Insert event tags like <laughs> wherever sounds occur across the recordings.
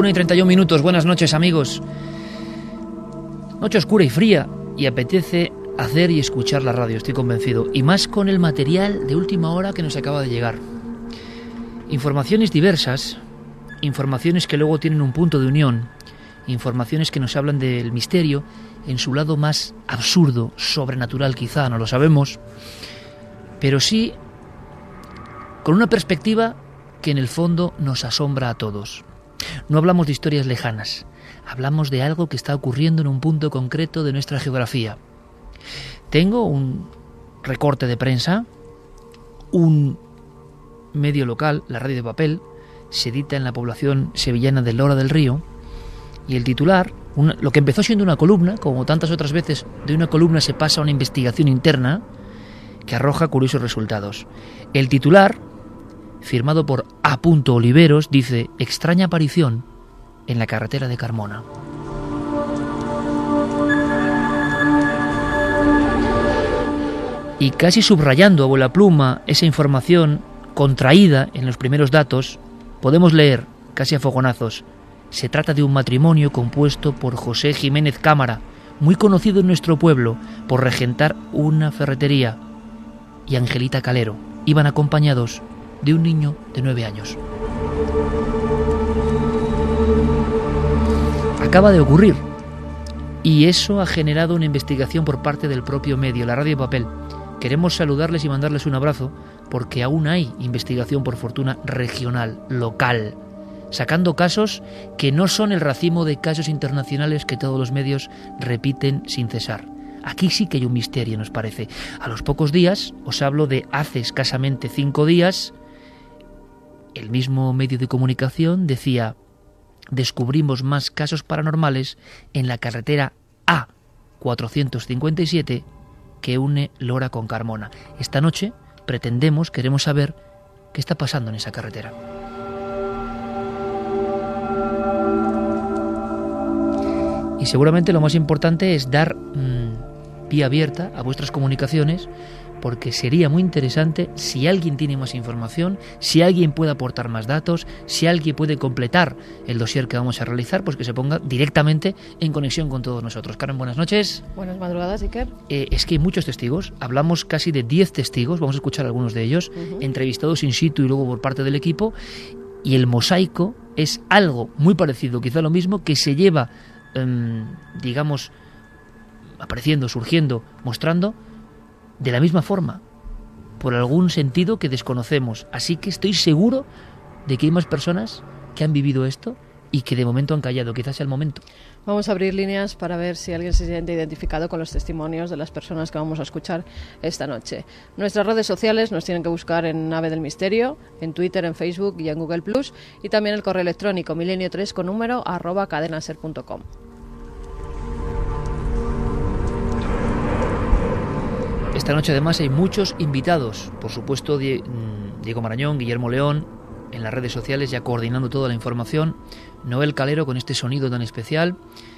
Una y 31 minutos, buenas noches amigos. Noche oscura y fría y apetece hacer y escuchar la radio, estoy convencido. Y más con el material de última hora que nos acaba de llegar. Informaciones diversas, informaciones que luego tienen un punto de unión, informaciones que nos hablan del misterio en su lado más absurdo, sobrenatural quizá, no lo sabemos, pero sí con una perspectiva que en el fondo nos asombra a todos. No hablamos de historias lejanas, hablamos de algo que está ocurriendo en un punto concreto de nuestra geografía. Tengo un recorte de prensa, un medio local, la radio de papel, se edita en la población sevillana de Lora del Río, y el titular, lo que empezó siendo una columna, como tantas otras veces de una columna se pasa a una investigación interna, que arroja curiosos resultados. El titular firmado por A. Oliveros, dice extraña aparición en la carretera de Carmona. Y casi subrayando a bola pluma esa información contraída en los primeros datos, podemos leer, casi a fogonazos, se trata de un matrimonio compuesto por José Jiménez Cámara, muy conocido en nuestro pueblo por regentar una ferretería, y Angelita Calero. Iban acompañados de un niño de nueve años. Acaba de ocurrir y eso ha generado una investigación por parte del propio medio, la radio papel. Queremos saludarles y mandarles un abrazo porque aún hay investigación por fortuna regional, local, sacando casos que no son el racimo de casos internacionales que todos los medios repiten sin cesar. Aquí sí que hay un misterio, nos parece. A los pocos días, os hablo de hace escasamente cinco días, el mismo medio de comunicación decía, descubrimos más casos paranormales en la carretera A457 que une Lora con Carmona. Esta noche pretendemos, queremos saber qué está pasando en esa carretera. Y seguramente lo más importante es dar mm, vía abierta a vuestras comunicaciones porque sería muy interesante si alguien tiene más información, si alguien puede aportar más datos, si alguien puede completar el dossier que vamos a realizar, pues que se ponga directamente en conexión con todos nosotros. Karen, buenas noches. Buenas madrugadas, Iker. Eh, es que hay muchos testigos, hablamos casi de 10 testigos, vamos a escuchar algunos de ellos, entrevistados in situ y luego por parte del equipo, y el mosaico es algo muy parecido, quizá lo mismo, que se lleva, em, digamos, apareciendo, surgiendo, mostrando de la misma forma, por algún sentido que desconocemos. Así que estoy seguro de que hay más personas que han vivido esto y que de momento han callado. Quizás sea el momento. Vamos a abrir líneas para ver si alguien se siente identificado con los testimonios de las personas que vamos a escuchar esta noche. Nuestras redes sociales nos tienen que buscar en Nave del Misterio, en Twitter, en Facebook y en Google Plus, y también el correo electrónico milenio3 con número arroba cadenaser.com. Esta noche además hay muchos invitados, por supuesto mm, Diego Marañón, Guillermo León, en las redes sociales ya coordinando toda la información, Noel Calero con este sonido tan especial,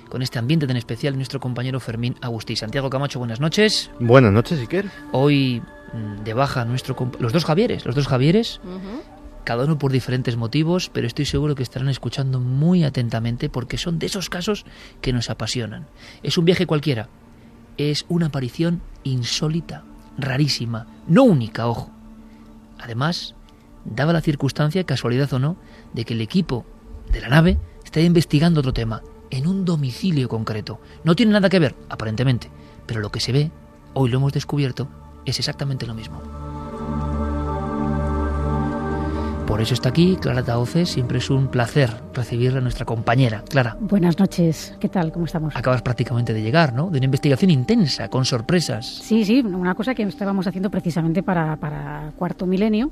con este ambiente tan especial, nuestro compañero Fermín Agustí. Santiago Camacho, buenas noches. Buenas noches, Iker. Hoy mm, de baja nuestro los dos Javieres, los dos Javieres, cada uno por diferentes motivos, pero estoy seguro que estarán escuchando muy atentamente porque son de esos casos que nos apasionan. Es un viaje cualquiera, es una aparición insólita, rarísima, no única, ojo. Además, daba la circunstancia, casualidad o no, de que el equipo de la nave está investigando otro tema, en un domicilio concreto. No tiene nada que ver, aparentemente, pero lo que se ve, hoy lo hemos descubierto, es exactamente lo mismo. Por eso está aquí Clara Taoces. Siempre es un placer recibirla a nuestra compañera. Clara. Buenas noches. ¿Qué tal? ¿Cómo estamos? Acabas prácticamente de llegar, ¿no? De una investigación intensa, con sorpresas. Sí, sí. Una cosa que estábamos haciendo precisamente para, para Cuarto Milenio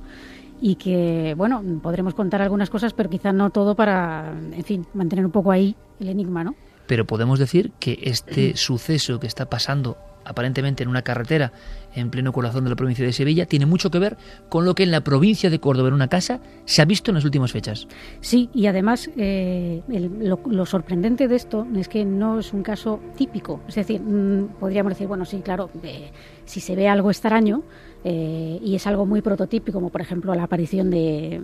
y que, bueno, podremos contar algunas cosas, pero quizá no todo para, en fin, mantener un poco ahí el enigma, ¿no? Pero podemos decir que este suceso que está pasando aparentemente en una carretera en pleno corazón de la provincia de Sevilla, tiene mucho que ver con lo que en la provincia de Córdoba, en una casa, se ha visto en las últimas fechas. Sí, y además eh, lo, sorprendente de esto es que no es un caso típico. Es decir, mm, podríamos decir, bueno, sí, claro, eh, si se ve algo extraño eh, y es algo muy prototípico, como por ejemplo la aparición de,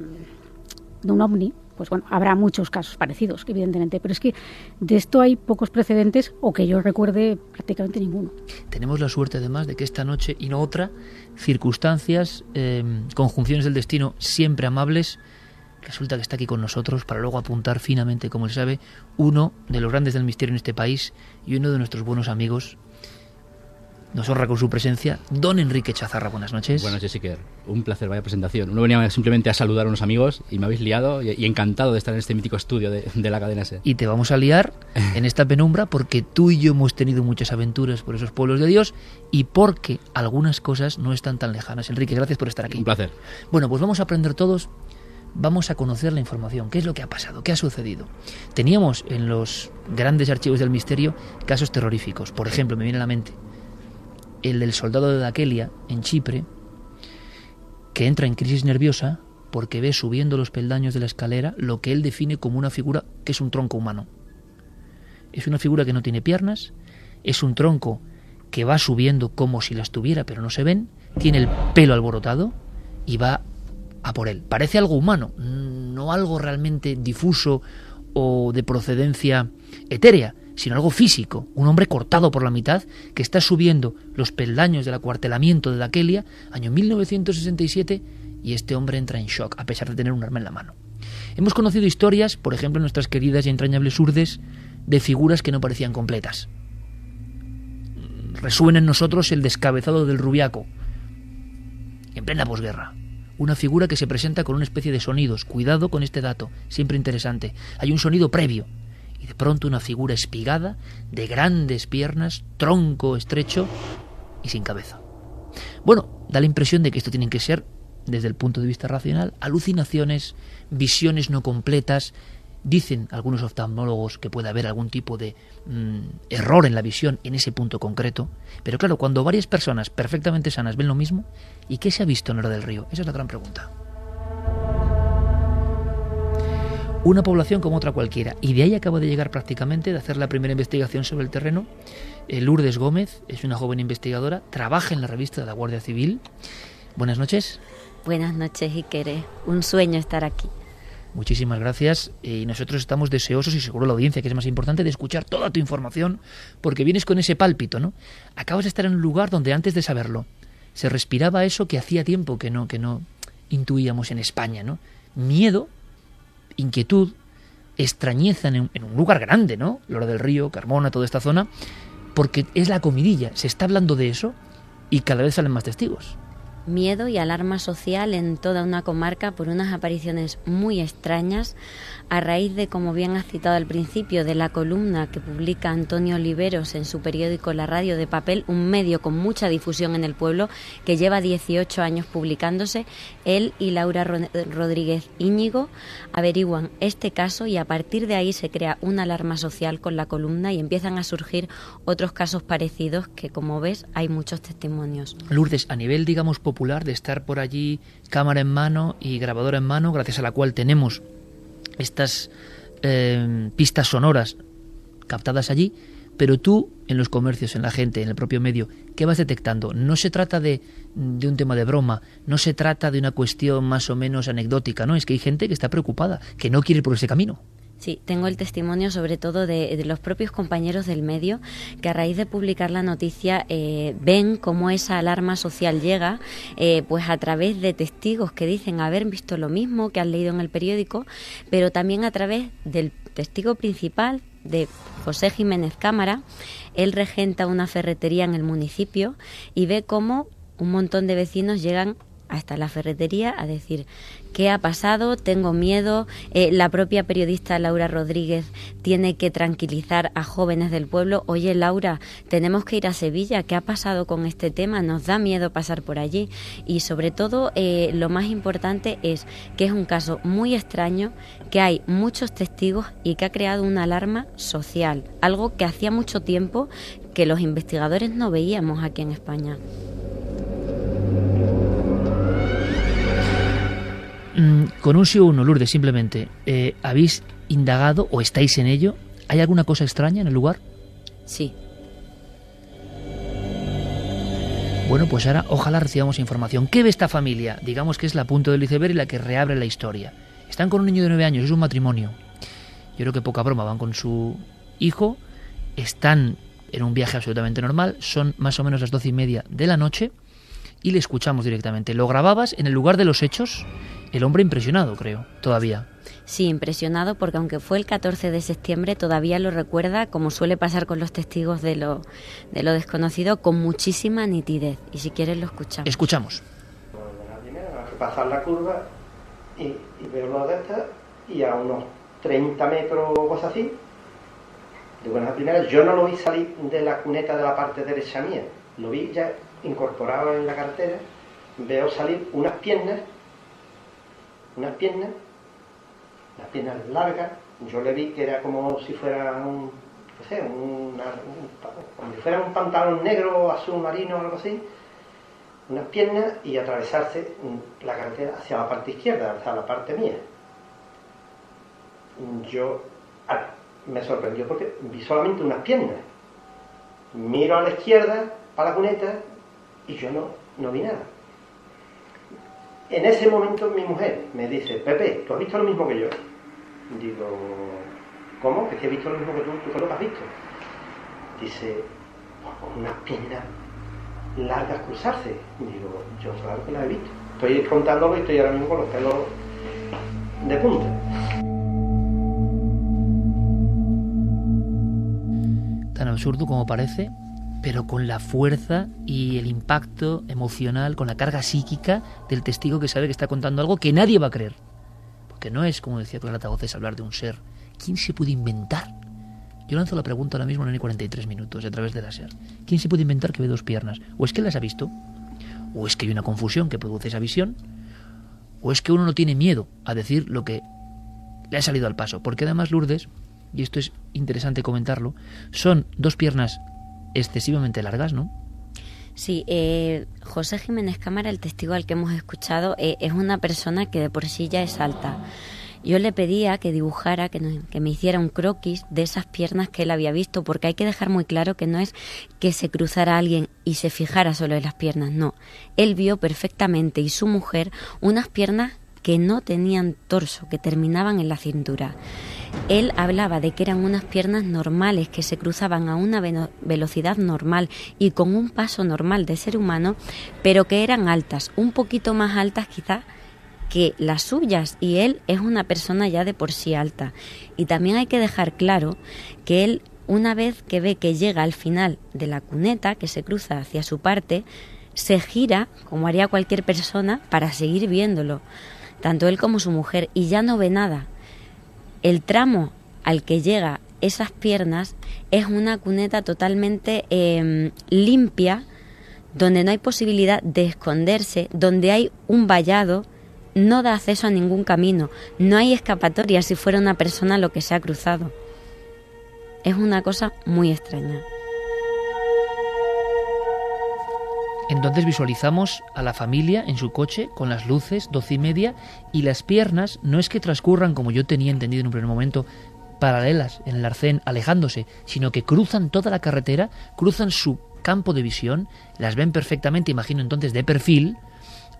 de un ovni, pues bueno, habrá muchos casos parecidos, evidentemente, pero es que de esto hay pocos precedentes o que yo recuerde prácticamente ninguno. Tenemos la suerte además de que esta noche y no otra, circunstancias, em, conjunciones del destino siempre amables, resulta que está aquí con nosotros para luego apuntar finamente, como se sabe, uno de los grandes del misterio en este país y uno de nuestros buenos amigos, nos honra con su presencia don Enrique Chazarra. Buenas noches. Buenas noches, Iker. Un placer, vaya presentación. Uno venía simplemente a saludar a unos amigos y me habéis liado y, encantado de estar en este mítico estudio de, la cadena SER. Y te vamos a liar en esta penumbra porque tú y yo hemos tenido muchas aventuras por esos pueblos de Dios y porque algunas cosas no están tan lejanas. Enrique, gracias por estar aquí. Un placer. Bueno, pues vamos a aprender todos vamos a conocer la información, qué es lo que ha pasado, qué ha sucedido. Teníamos en los grandes archivos del misterio casos terroríficos. Por ejemplo, me viene a la mente el del soldado de Daquelia, en Chipre, que entra en crisis nerviosa porque ve subiendo los peldaños de la escalera lo que él define como una figura que es un tronco humano. Es una figura que no tiene piernas, es un tronco que va subiendo como si las tuviera pero no se ven, tiene el pelo alborotado y va a por él. Parece algo humano, no algo realmente difuso o de procedencia etérea, sino algo físico, un hombre cortado por la mitad que está subiendo los peldaños del acuartelamiento de Daquelia, año 1967, y este hombre entra en shock a pesar de tener un arma en la mano. Hemos conocido historias, por ejemplo, en nuestras queridas y entrañables urdes, de figuras que no parecían completas. Resuena en nosotros el descabezado del Rubiaco, en plena posguerra. Una figura que se presenta con una especie de sonidos. Cuidado con este dato, siempre interesante. Hay un sonido previo, de pronto una figura espigada, de grandes piernas, tronco estrecho y sin cabeza. Bueno, da la impresión de que esto tiene que ser, desde el punto de vista racional, alucinaciones, visiones no completas. Dicen algunos oftalmólogos que puede haber algún tipo de mm, error en la visión en ese punto concreto. Pero claro, cuando varias personas perfectamente sanas ven lo mismo, ¿y qué se ha visto en hora del río? Esa es la gran pregunta. Una población como otra cualquiera. Y de ahí acaba de llegar prácticamente de hacer la primera investigación sobre el terreno. Eh, Lourdes Gómez es una joven investigadora, trabaja en la revista de la Guardia Civil. Buenas noches. Buenas noches, Iquere. Un sueño estar aquí. Muchísimas gracias y nosotros estamos deseosos y seguro la audiencia que es más importante de escuchar toda tu información porque vienes con ese pálpito, ¿no? Acabas de estar en un lugar donde antes de saberlo se respiraba eso que hacía tiempo que no que no intuíamos en España, ¿no? Miedo inquietud, extrañeza en un, lugar grande, ¿no? Lora del Río, Carmona, toda esta zona, porque es la comidilla, se está hablando de eso y cada vez salen más testigos. Miedo y alarma social en toda una comarca por unas apariciones muy extrañas a raíz de, como bien has citado al principio, de la columna que publica Antonio Oliveros en su periódico La Radio de Papel, un medio con mucha difusión en el pueblo que lleva 18 años publicándose, él y Laura Rodríguez Íñigo averiguan este caso y a partir de ahí se crea una alarma social con la columna y empiezan a surgir otros casos parecidos que, como ves, hay muchos testimonios. Lourdes, a nivel, digamos, popular, de estar por allí cámara en mano y grabadora en mano, gracias a la cual tenemos estas eh, pistas sonoras captadas allí, pero tú en los comercios, en la gente, en el propio medio, ¿qué vas detectando? No se trata de, de, un tema de broma, no se trata de una cuestión más o menos anecdótica, no, es que hay gente que está preocupada, que no quiere ir por ese camino. Sí, tengo el testimonio sobre todo de, los propios compañeros del medio que a raíz de publicar la noticia eh, ven cómo esa alarma social llega eh, pues a través de testigos que dicen haber visto lo mismo que han leído en el periódico, pero también a través del testigo principal de José Jiménez Cámara. Él regenta una ferretería en el municipio y ve cómo un montón de vecinos llegan hasta la ferretería a decir qué ha pasado, tengo miedo. Eh, la propia periodista Laura Rodríguez tiene que tranquilizar a jóvenes del pueblo. Oye, Laura, tenemos que ir a Sevilla. ¿Qué ha pasado con este tema? Nos da miedo pasar por allí. Y sobre todo, eh, lo más importante es que es un caso muy extraño, que hay muchos testigos y que ha creado una alarma social. Algo que hacía mucho tiempo que los investigadores no veíamos aquí en España. Con un sí o un no, Lourdes, simplemente, eh, ¿habéis indagado o estáis en ello? ¿Hay alguna cosa extraña en el lugar? Sí. Bueno, pues ahora ojalá recibamos información. ¿Qué ve esta familia? Digamos que es la punta del iceberg y la que reabre la historia. Están con un niño de nueve años, es un matrimonio. Yo creo que poca broma, van con su hijo, están en un viaje absolutamente normal, son más o menos las doce y media de la noche y le escuchamos directamente. ¿Lo grababas en el lugar de los hechos? El hombre impresionado, creo, todavía. Sí, impresionado porque aunque fue el 14 de septiembre, todavía lo recuerda, como suele pasar con los testigos de lo, de lo desconocido, con muchísima nitidez. Y si quieres lo escuchamos. Escuchamos. pasar la curva y, y veo lo de esta y a unos 30 metros o cosas así. Digo, en la primera, yo no lo vi salir de la cuneta de la parte derecha mía, lo vi ya incorporado en la cartera, veo salir unas piernas, unas piernas, las piernas largas, yo le vi que era como si fuera un, no sé, un, si fuera un pantalón negro, azul marino o algo así, unas piernas y atravesarse la carretera hacia la parte izquierda, hacia la parte mía. Yo me sorprendió porque vi solamente unas piernas. Miro a la izquierda para la cuneta y yo no, no vi nada. En ese momento mi mujer me dice, Pepe, ¿tú has visto lo mismo que yo? Digo, ¿cómo? ¿Que he visto lo mismo que tú? ¿Tú qué lo has visto? Dice, pues con unas piernas largas cruzarse. Digo, yo claro que las he visto. Estoy contándolo y estoy ahora mismo con los pelos de punta. Tan absurdo como parece, pero con la fuerza y el impacto emocional, con la carga psíquica del testigo que sabe que está contando algo que nadie va a creer. Porque no es, como decía Clara Tagoces, hablar de un ser. ¿Quién se puede inventar? Yo lanzo la pregunta ahora mismo en 43 minutos a través de la SER. ¿Quién se puede inventar que ve dos piernas? ¿O es que las ha visto? ¿O es que hay una confusión que produce esa visión? ¿O es que uno no tiene miedo a decir lo que le ha salido al paso? Porque además Lourdes, y esto es interesante comentarlo, son dos piernas excesivamente largas, ¿no? Sí, eh, José Jiménez Cámara, el testigo al que hemos escuchado, eh, es una persona que de por sí ya es alta. Yo le pedía que dibujara, que, que, me hiciera un croquis de esas piernas que él había visto, porque hay que dejar muy claro que no es que se cruzara alguien y se fijara solo en las piernas, no. Él vio perfectamente y su mujer unas piernas que no tenían torso, que terminaban en la cintura. Él hablaba de que eran unas piernas normales que se cruzaban a una velocidad normal y con un paso normal de ser humano, pero que eran altas, un poquito más altas quizás que las suyas y él es una persona ya de por sí alta. Y también hay que dejar claro que él una vez que ve que llega al final de la cuneta, que se cruza hacia su parte, se gira, como haría cualquier persona, para seguir viéndolo, tanto él como su mujer, y ya no ve nada. El tramo al que llega esas piernas es una cuneta totalmente em, limpia, donde no hay posibilidad de esconderse, donde hay un vallado, no da acceso a ningún camino, no hay escapatoria si fuera una persona lo que se ha cruzado. Es una cosa muy extraña. Entonces visualizamos a la familia en su coche con las luces, doce y media, y las piernas no es que transcurran como yo tenía entendido en un primer momento, paralelas en el arcén, alejándose, sino que cruzan toda la carretera, cruzan su campo de visión, las ven perfectamente, imagino entonces, de perfil,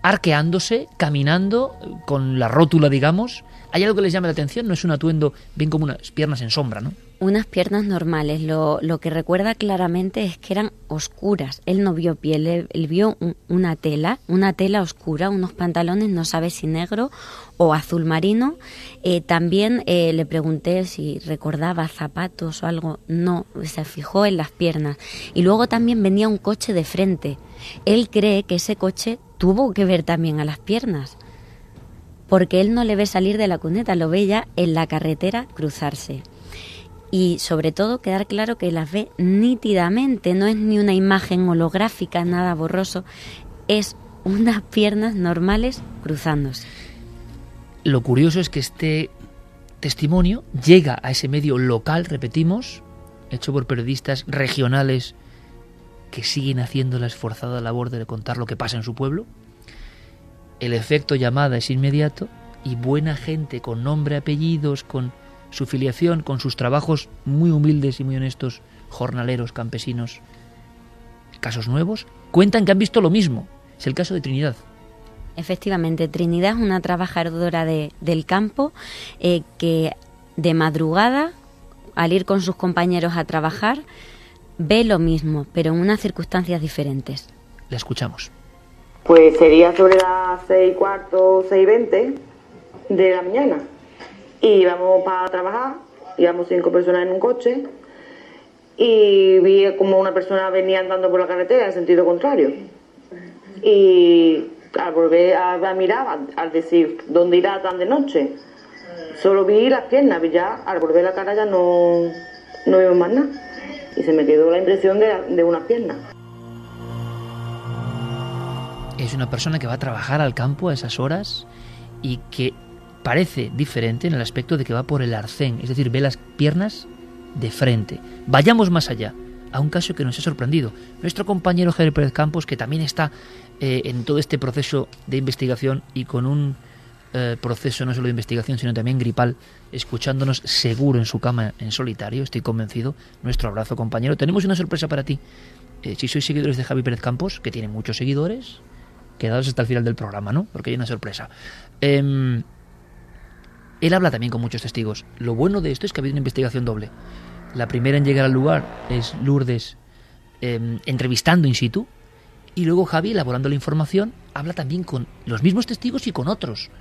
arqueándose, caminando con la rótula, digamos. ¿Hay algo que les llame la atención? No es un atuendo bien como unas piernas en sombra, ¿no? Unas piernas normales. Lo, lo, que recuerda claramente es que eran oscuras. Él no vio piel, él, vio una tela, una tela oscura, unos pantalones, no sabe si negro o azul marino. Eh, también eh, le pregunté si recordaba zapatos o algo. No, se fijó en las piernas. Y luego también venía un coche de frente. Él cree que ese coche tuvo que ver también a las piernas. Porque él no le ve salir de la cuneta, lo ve ya en la carretera cruzarse y sobre todo quedar claro que las ve nítidamente, no es ni una imagen holográfica, nada borroso, es unas piernas normales cruzándose. Lo curioso es que este testimonio llega a ese medio local, repetimos, hecho por periodistas regionales que siguen haciendo la esforzada labor de contar lo que pasa en su pueblo. El efecto llamada es inmediato y buena gente con nombre, apellidos, con su filiación con sus trabajos muy humildes y muy honestos, jornaleros, campesinos, casos nuevos, cuentan que han visto lo mismo. Es el caso de Trinidad. Efectivamente, Trinidad es una trabajadora de, del campo eh, que de madrugada, al ir con sus compañeros a trabajar, ve lo mismo, pero en unas circunstancias diferentes. La escuchamos. Pues sería sobre las seis y cuarto, seis y veinte de la mañana y íbamos para trabajar, íbamos cinco personas en un coche y vi como una persona venía andando por la carretera en sentido contrario. Y al volver a, mirar, al, decir, ¿dónde irá tan de noche? Solo vi las piernas, y ya al volver la cara ya no, no vimos más nada. Y se me quedó la impresión de, de una pierna. Es una persona que va a trabajar al campo a esas horas y que parece diferente en el aspecto de que va por el arcén, es decir, ve las piernas de frente. Vayamos más allá, a un caso que nos ha sorprendido. Nuestro compañero Javier Pérez Campos, que también está eh, en todo este proceso de investigación y con un eh, proceso no solo de investigación, sino también gripal, escuchándonos seguro en su cama en solitario, estoy convencido. Nuestro abrazo, compañero. Tenemos una sorpresa para ti. Eh, si sois seguidores de Javi Pérez Campos, que tiene muchos seguidores, quedaos hasta el final del programa, ¿no? Porque hay una sorpresa. Em, él habla también con muchos testigos. Lo bueno de esto es que ha habido una investigación doble. La primera en llegar al lugar es Lourdes em, entrevistando in situ y luego Javi, elaborando la información, habla también con los mismos testigos y con otros.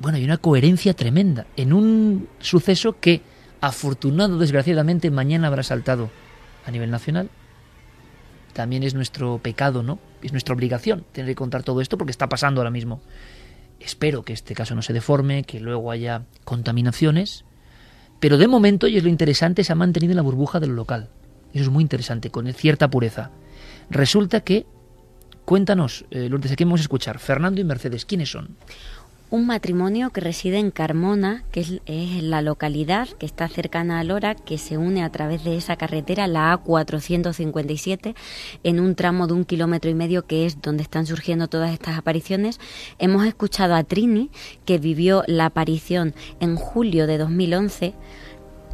Bueno, hay una coherencia tremenda en un suceso que, afortunado desgraciadamente, mañana habrá saltado a nivel nacional. También es nuestro pecado, ¿no? Es nuestra obligación tener que contar todo esto porque está pasando ahora mismo. Espero que este caso no se deforme, que luego haya contaminaciones, pero de momento, y es lo interesante, se ha mantenido en la burbuja del local. Eso es muy interesante, con cierta pureza. Resulta que, cuéntanos, eh, Lourdes, aquí vamos a escuchar, Fernando y Mercedes, ¿quiénes son? Un matrimonio que reside en Carmona, que es, la localidad que está cercana a Lora, que se une a través de esa carretera, la A457, en un tramo de un kilómetro y medio que es donde están surgiendo todas estas apariciones. Hemos escuchado a Trini, que vivió la aparición en julio de 2011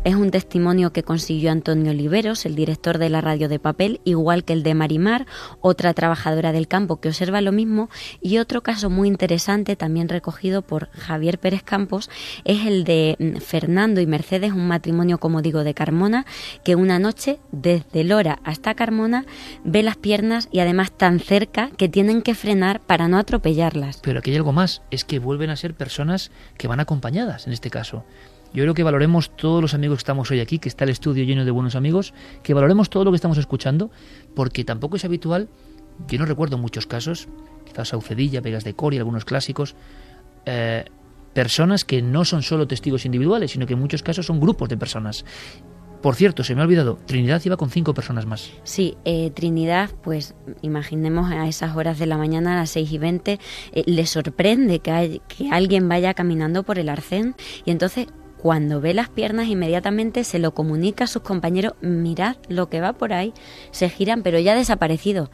es un testimonio que consiguió Antonio Oliveros, el director de la radio de papel, igual que el de Marimar, otra trabajadora del campo que observa lo mismo, y otro caso muy interesante, también recogido por Javier Pérez Campos, es el de mm, Fernando y Mercedes, un matrimonio, como digo, de Carmona, que una noche, desde Lora hasta Carmona, ve las piernas y además tan cerca que tienen que frenar para no atropellarlas. Pero aquí hay algo más, es que vuelven a ser personas que van acompañadas en este caso. Yo creo que valoremos todos los amigos que estamos hoy aquí, que está el estudio lleno de buenos amigos, que valoremos todo lo que estamos escuchando, porque tampoco es habitual yo no recuerdo muchos casos, quizás Saucedilla, Vegas de Coria, algunos clásicos, eh, personas que no son solo testigos individuales, sino que en muchos casos son grupos de personas. Por cierto, se me ha olvidado, Trinidad iba con cinco personas más. Sí, eh, Trinidad, pues imaginemos a esas horas de la mañana, a las 6 y 20, eh, le sorprende que, que alguien vaya caminando por el arcén y entonces cuando ve las piernas inmediatamente se lo comunica a sus compañeros, mirad lo que va por ahí, se giran pero ya ha desaparecido.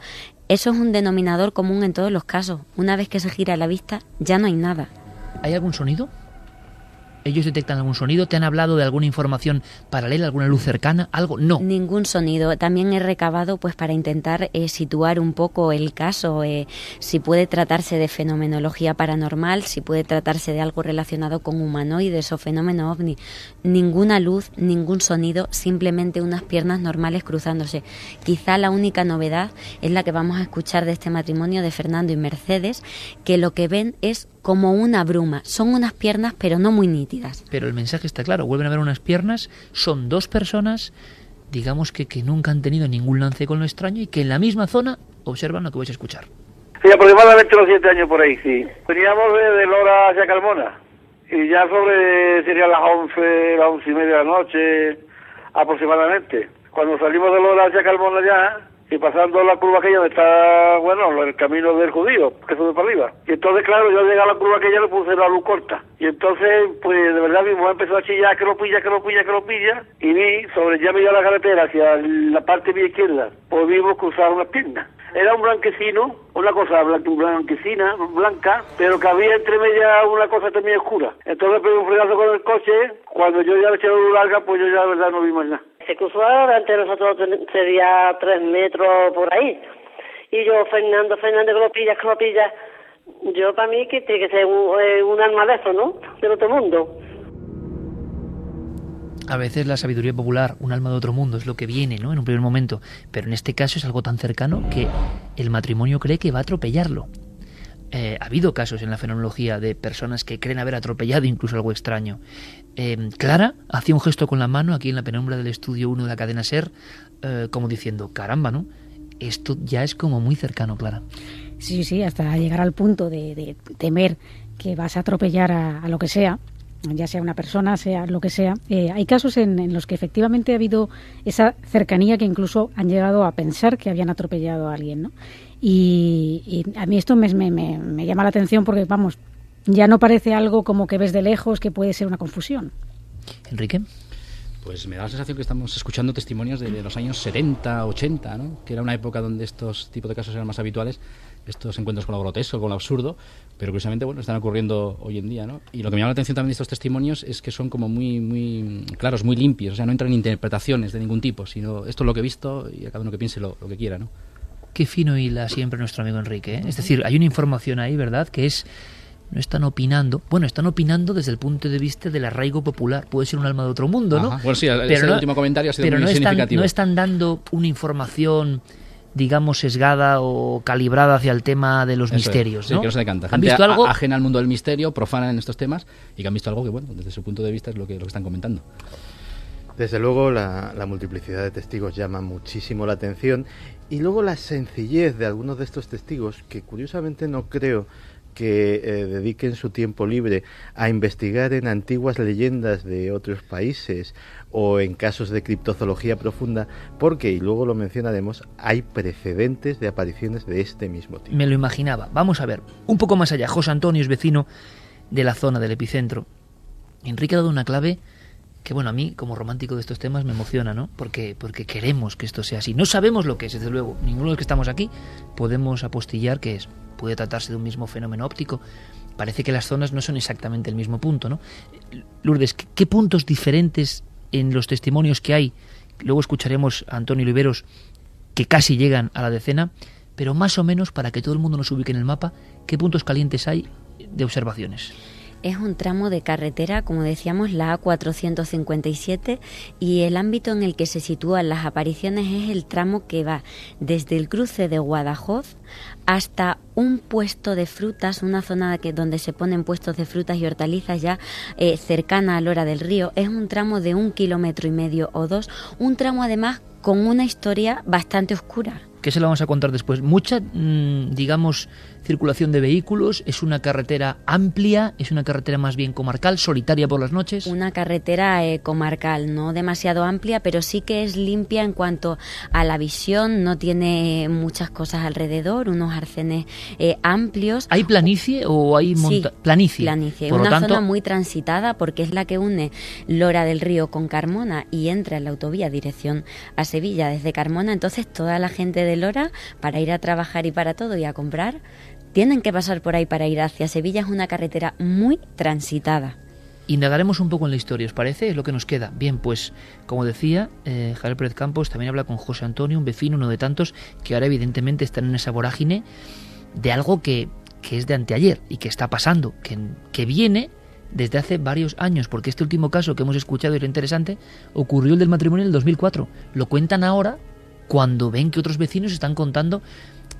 Eso es un denominador común en todos los casos. Una vez que se gira la vista, ya no hay nada. ¿Hay algún sonido? ¿Ellos detectan algún sonido? ¿Te han hablado de alguna información paralela, alguna luz cercana? ¿Algo? No. Ningún sonido. También he recabado pues para intentar eh, situar un poco el caso, eh, si puede tratarse de fenomenología paranormal, si puede tratarse de algo relacionado con humanoides o fenómeno ovni. Ninguna luz, ningún sonido, simplemente unas piernas normales cruzándose. Quizá la única novedad es la que vamos a escuchar de este matrimonio de Fernando y Mercedes, que lo que ven es como una bruma. Son unas piernas pero no muy nítidas. Pero el mensaje está claro, vuelven a ver unas piernas, son dos personas, digamos que, que nunca han tenido ningún lance con lo extraño y que en la misma zona observan lo que vais a escuchar. Sí, aproximadamente los siete años por ahí, sí. Veníamos de, de Lora hacia Carmona. Y ya sobre, serían las once, las once y media de la noche, aproximadamente. Cuando salimos de Lora hacia Carmona ya, y pasando la curva aquella donde está, bueno, el camino del judío, que sube para arriba. Y entonces, claro, yo llegué a la curva aquella le puse la luz corta. Y entonces, pues, de verdad, mi mujer empezó a chillar que lo pilla, que lo pilla, que lo pilla. Y vi, sobre ya me dio la carretera hacia la parte de mi izquierda, vimos cruzar unas piernas. Era un blanquecino, una cosa blan- blanquecina, blanca, pero que había entre media una cosa también oscura. Entonces pegué un fregazo con el coche, cuando yo ya le eché la luz larga, pues yo ya de verdad no vi más nada. Se cruzó de nosotros, sería tres metros por ahí. Y yo, Fernando, Fernando, que lo pillas, que lo pillas. Yo, para mí, que tiene que ser un, eh, un alma de eso, ¿no? Del otro mundo. A veces la sabiduría popular, un alma de otro mundo, es lo que viene, ¿no? En un primer momento. Pero en este caso es algo tan cercano que el matrimonio cree que va a atropellarlo. Eh, ha habido casos en la fenomenología de personas que creen haber atropellado incluso algo extraño. Eh, Clara hacía un gesto con la mano aquí en la penumbra del estudio 1 de la cadena Ser, eh, como diciendo, caramba, ¿no? Esto ya es como muy cercano, Clara. Sí, sí, hasta llegar al punto de, temer que vas a atropellar a, lo que sea, ya sea una persona, sea lo que sea. Hay casos en, en los que efectivamente ha habido esa cercanía que incluso han llegado a pensar que habían atropellado a alguien, ¿no? Y, y a mí esto me, me- me- me llama la atención porque, vamos, ya no parece algo como que ves de lejos que puede ser una confusión. Enrique. Pues me da la sensación que estamos escuchando testimonios de, de los años 70, 80, ¿no? que era una época donde estos tipos de casos eran más habituales, estos encuentros con lo grotesco, con lo absurdo, pero curiosamente bueno, están ocurriendo hoy en día. ¿no? Y lo que me llama la atención también de estos testimonios es que son como muy, muy claros, muy limpios, o sea, no entran en interpretaciones de ningún tipo, sino esto es lo que he visto y a cada uno que piense lo, lo que quiera. ¿no? Qué fino hila siempre nuestro amigo Enrique. ¿eh? Es decir, hay una información ahí, ¿verdad? Que es. No están opinando. Bueno, están opinando desde el punto de vista del arraigo popular. Puede ser un alma de otro mundo, ¿no? Ajá. Bueno, sí, ese último comentario ha sido pero muy no están, significativo. no están dando una información, digamos, sesgada o calibrada hacia el tema de los Eso es. misterios, Sí, ¿no? que no se decanta. ¿Han visto algo? ajena al mundo del misterio, profana en estos temas y que han visto algo que, bueno, desde su punto de vista es lo que, lo que están comentando. Desde luego la, la multiplicidad de testigos llama muchísimo la atención y luego la sencillez de algunos de estos testigos que curiosamente no creo que eh, dediquen su tiempo libre a investigar en antiguas leyendas de otros países o en casos de criptozoología profunda porque, y luego lo mencionaremos, hay precedentes de apariciones de este mismo tipo. Me lo imaginaba. Vamos a ver, un poco más allá. José Antonio es vecino de la zona del epicentro. Enrique ha dado una clave que, bueno, a mí, como romántico de estos temas, me emociona, ¿no? Porque, porque queremos que esto sea así. No sabemos lo que es, desde luego. Ninguno de los que estamos aquí podemos apostillar que es. Puede tratarse de un mismo fenómeno óptico. Parece que las zonas no son exactamente el mismo punto, ¿no? Lourdes, ¿qué, puntos diferentes en los testimonios que hay? Luego escucharemos a Antonio Oliveros que casi llegan a la decena, pero más o menos para que todo el mundo nos ubique en el mapa, ¿qué puntos calientes hay de observaciones? Es un tramo de carretera, como decíamos, la A457, y el ámbito en el que se sitúan las apariciones es el tramo que va desde el cruce de Guadajoz hasta un puesto de frutas, una zona que, donde se ponen puestos de frutas y hortalizas ya eh, cercana a Lora del Río. Es un tramo de un kilómetro y medio o dos, un tramo además con una historia bastante oscura. ¿Qué se lo vamos a contar después? Mucha, mm, digamos, circulación de vehículos, es una carretera amplia, es una carretera más bien comarcal, solitaria por las noches. Una carretera eh, comarcal, no demasiado amplia, pero sí que es limpia en cuanto a la visión, no tiene muchas cosas alrededor, unos arcenes eh, amplios. ¿Hay planicie o hay monta planicie? Planicie, por una zona muy transitada porque es la que une Lora del Río con Carmona y entra en la autovía dirección a Sevilla desde Carmona, entonces toda la gente de Lora para ir a trabajar y para todo y a comprar tienen que pasar por ahí para ir hacia Sevilla. Es una carretera muy transitada. Indagaremos un poco en la historia, ¿os parece? Es lo que nos queda. Bien, pues como decía, eh, Javier Pérez Campos también habla con José Antonio, un vecino, uno de tantos, que ahora evidentemente están en esa vorágine de algo que, que es de anteayer y que está pasando, que, que viene desde hace varios años, porque este último caso que hemos escuchado y lo interesante, ocurrió el del matrimonio en el 2004. Lo cuentan ahora cuando ven que otros vecinos están contando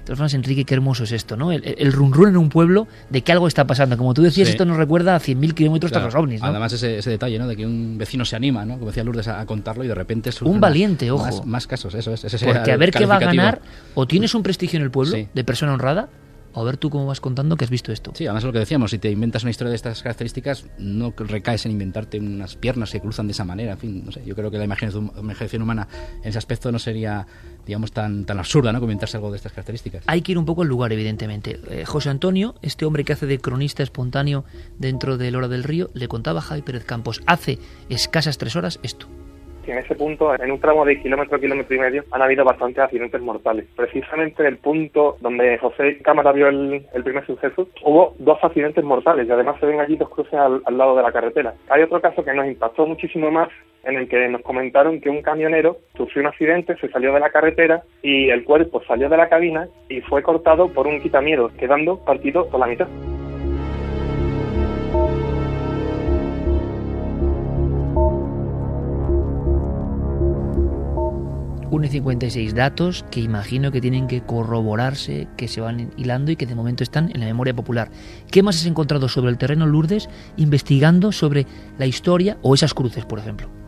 de todas formas, Enrique, qué hermoso es esto, ¿no? El, el run, run en un pueblo de que algo está pasando. Como tú decías, esto nos recuerda a 100.000 kilómetros tras los ovnis, ¿no? Además, ese, ese, detalle, ¿no? De que un vecino se anima, ¿no? Como decía Lourdes, a, a contarlo y de repente Un valiente, ojo. Más, más, casos, eso es. Ese Porque a ver qué va a ganar, o tienes un prestigio en el pueblo sí. de persona honrada, a ver tú cómo vas contando que has visto esto. Sí, además es lo que decíamos, si te inventas una historia de estas características, no recaes en inventarte unas piernas que cruzan de esa manera, en fin, no sé, yo creo que la imaginación humana en ese aspecto no sería, digamos, tan, tan absurda, ¿no?, como inventarse algo de estas características. Hay que ir un poco al lugar, evidentemente. Eh, José Antonio, este hombre que hace de cronista espontáneo dentro del Hora del Río, le contaba a Javi Pérez Campos hace escasas tres horas esto en ese punto, en un tramo de kilómetro, kilómetro y medio, han habido bastantes accidentes mortales. Precisamente en el punto donde José Cámara vio el, primer suceso, hubo dos accidentes mortales y además se ven allí dos cruces al, al, lado de la carretera. Hay otro caso que nos impactó muchísimo más, en el que nos comentaron que un camionero sufrió un accidente, se salió de la carretera y el cuerpo salió de la cabina y fue cortado por un quitamiedos, quedando partido por la mitad. 1 y 56 datos que imagino que tienen que corroborarse, que se van hilando y que de momento están en la memoria popular. ¿Qué más has encontrado sobre el terreno Lourdes investigando sobre la historia o esas cruces, por ejemplo?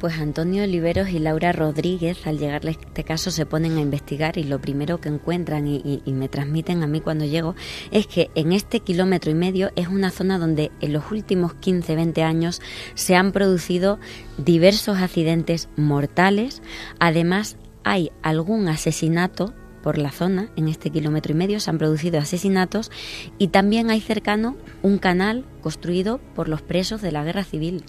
Pues Antonio Oliveros y Laura Rodríguez, al llegarle este caso, se ponen a investigar y lo primero que encuentran y, y, me transmiten a mí cuando llego es que en este kilómetro y medio es una zona donde en los últimos 15-20 años se han producido diversos accidentes mortales. Además, hay algún asesinato por la zona, en este kilómetro y medio, se han producido asesinatos y también hay cercano un canal construido por los presos de la guerra civil.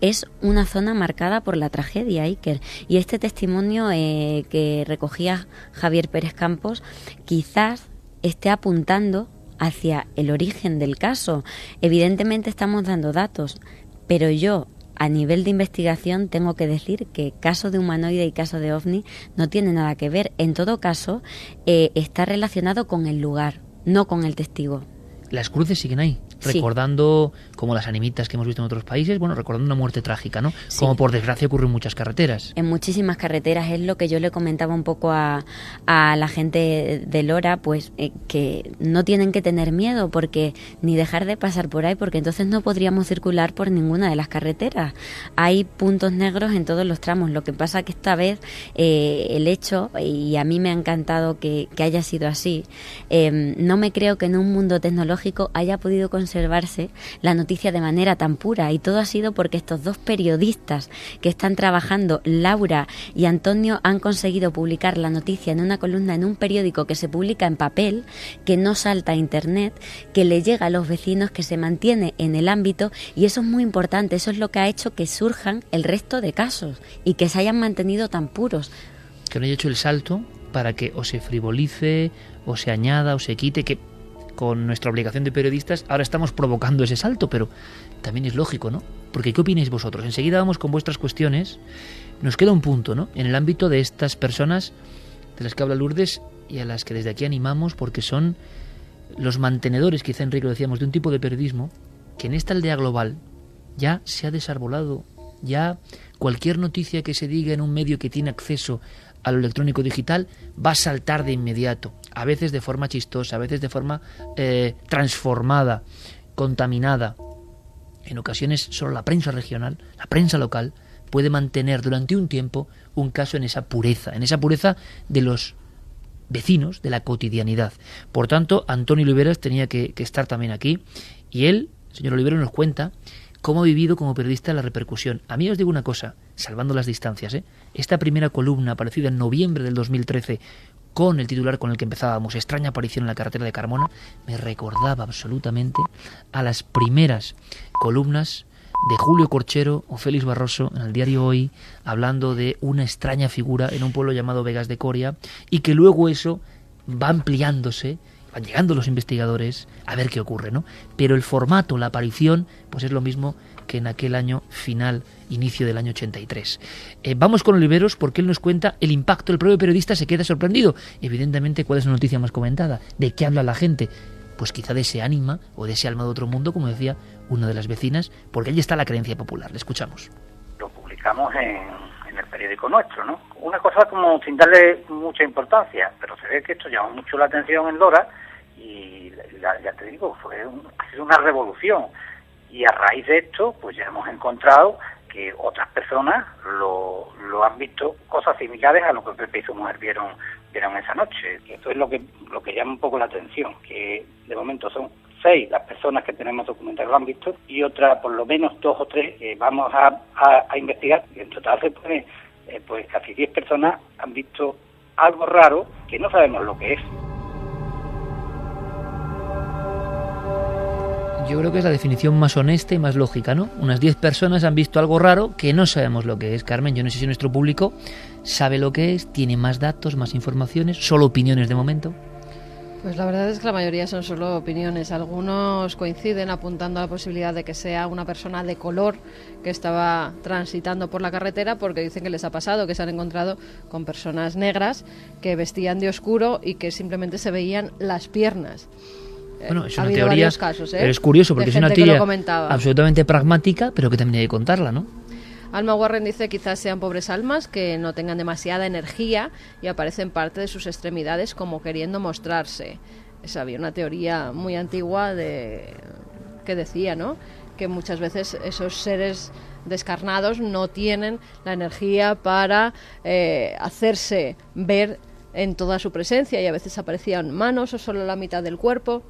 Es una zona marcada por la tragedia, Iker. Y este testimonio eh, que recogía Javier Pérez Campos quizás esté apuntando hacia el origen del caso. Evidentemente estamos dando datos, pero yo a nivel de investigación tengo que decir que caso de humanoide y caso de ovni no tiene nada que ver. En todo caso, eh, está relacionado con el lugar, no con el testigo. Las cruces siguen ahí, sí. recordando como las animitas que hemos visto en otros países, bueno, recordando una muerte trágica, ¿no? Sí. Como por desgracia ocurre en muchas carreteras. En muchísimas carreteras es lo que yo le comentaba un poco a, a la gente de Lora, pues eh, que no tienen que tener miedo porque ni dejar de pasar por ahí, porque entonces no podríamos circular por ninguna de las carreteras. Hay puntos negros en todos los tramos. Lo que pasa que esta vez eh, el hecho, y a mí me ha encantado que, que haya sido así, eh, no me creo que en un mundo tecnológico haya podido conservarse la noticia de manera tan pura y todo ha sido porque estos dos periodistas que están trabajando, Laura y Antonio, han conseguido publicar la noticia en una columna en un periódico que se publica en papel, que no salta a internet, que le llega a los vecinos, que se mantiene en el ámbito y eso es muy importante, eso es lo que ha hecho que surjan el resto de casos y que se hayan mantenido tan puros. Que no haya hecho el salto para que o se frivolice o se añada o se quite, que con nuestra obligación de periodistas, ahora estamos provocando ese salto, pero también es lógico, ¿no? Porque ¿qué opináis vosotros? Enseguida vamos con vuestras cuestiones. Nos queda un punto, ¿no? En el ámbito de estas personas de las que habla Lourdes y a las que desde aquí animamos porque son los mantenedores, quizá Enrique lo decíamos, de un tipo de periodismo que en esta aldea global ya se ha desarbolado, ya cualquier noticia que se diga en un medio que tiene acceso a lo electrónico digital va a saltar de inmediato, a veces de forma chistosa, a veces de forma eh, transformada, contaminada. En ocasiones solo la prensa regional, la prensa local, puede mantener durante un tiempo un caso en esa pureza, en esa pureza de los vecinos, de la cotidianidad. Por tanto, Antonio Oliveras tenía que, estar también aquí y él, señor Oliveras, nos cuenta cómo ha vivido como periodista la repercusión. A mí os digo una cosa, salvando las distancias, ¿eh? esta primera columna aparecida en noviembre del 2013 con el titular con el que empezábamos, extraña aparición en la carretera de Carmona, me recordaba absolutamente a las primeras columnas de Julio Corchero o Félix Barroso en el diario Hoy, hablando de una extraña figura en un pueblo llamado Vegas de Coria, y que luego eso va ampliándose van llegando los investigadores a ver qué ocurre, ¿no? Pero el formato, la aparición, pues es lo mismo que en aquel año final, inicio del año 83. Eh, vamos con Oliveros porque él nos cuenta el impacto, el propio periodista se queda sorprendido. Evidentemente, ¿cuál es la noticia más comentada? ¿De qué habla la gente? Pues quizá de ese ánima o de ese alma de otro mundo, como decía una de las vecinas, porque allí está la creencia popular. Le escuchamos. Lo publicamos en, el periódico nuestro, ¿no? Una cosa como sin darle mucha importancia, pero se ve que esto llama mucho la atención en Lora y ya te digo, fue un- una revolución. Y a raíz de esto, pues ya hemos encontrado que otras personas lo, lo han visto cosas similares a lo que Pepe y su mujer vieron, vieron esa noche. Esto es lo que, lo que llama un poco la atención, que de momento son seis las personas que tenemos documentadas lo han visto y otra, por lo menos dos o tres, que vamos a, a- a investigar. Y en total se pone, eh, pues casi diez personas han visto algo raro que no sabemos lo que es. Yo creo que es la definición más honesta y más lógica, ¿no? Unas 10 personas han visto algo raro que no sabemos lo que es. Carmen, yo no sé si nuestro público sabe lo que es, tiene más datos, más informaciones, solo opiniones de momento. Pues la verdad es que la mayoría son solo opiniones. Algunos coinciden apuntando a la posibilidad de que sea una persona de color que estaba transitando por la carretera porque dicen que les ha pasado, que se han encontrado con personas negras que vestían de oscuro y que simplemente se veían las piernas. Bueno, es ha una teoría, casos, ¿eh? pero es curioso porque es una teoría absolutamente pragmática, pero que también hay que contarla, ¿no? Alma Warren dice quizás sean pobres almas que no tengan demasiada energía y aparecen parte de sus extremidades como queriendo mostrarse. Esa había una teoría muy antigua de que decía, ¿no? Que muchas veces esos seres descarnados no tienen la energía para eh, hacerse ver en toda su presencia y a veces aparecían manos o solo la mitad del cuerpo.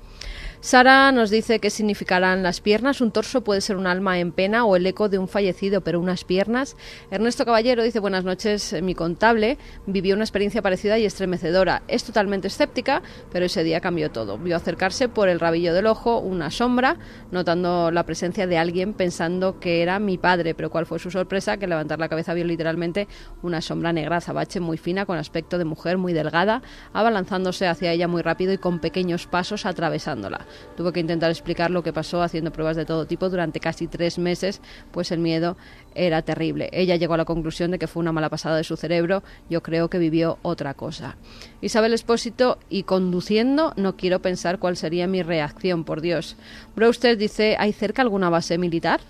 Sara nos dice qué significarán las piernas. Un torso puede ser un alma en pena o el eco de un fallecido, pero unas piernas. Ernesto Caballero dice buenas noches, eh, mi contable vivió una experiencia parecida y estremecedora. Es totalmente escéptica, pero ese día cambió todo. Vio acercarse por el rabillo del ojo una sombra, notando la presencia de alguien pensando que era mi padre, pero cuál fue su sorpresa que levantar la cabeza vio literalmente una sombra negra azabache muy fina con aspecto de mujer muy delgada, abalanzándose hacia ella muy rápido y con pequeños pasos atravesándola. Tuvo que intentar explicar lo que pasó haciendo pruebas de todo tipo durante casi tres meses, pues el miedo era terrible. Ella llegó a la conclusión de que fue una mala pasada de su cerebro. Yo creo que vivió otra cosa. Isabel Espósito, y conduciendo, no quiero pensar cuál sería mi reacción, por Dios. Brewster dice, ¿hay cerca alguna base militar?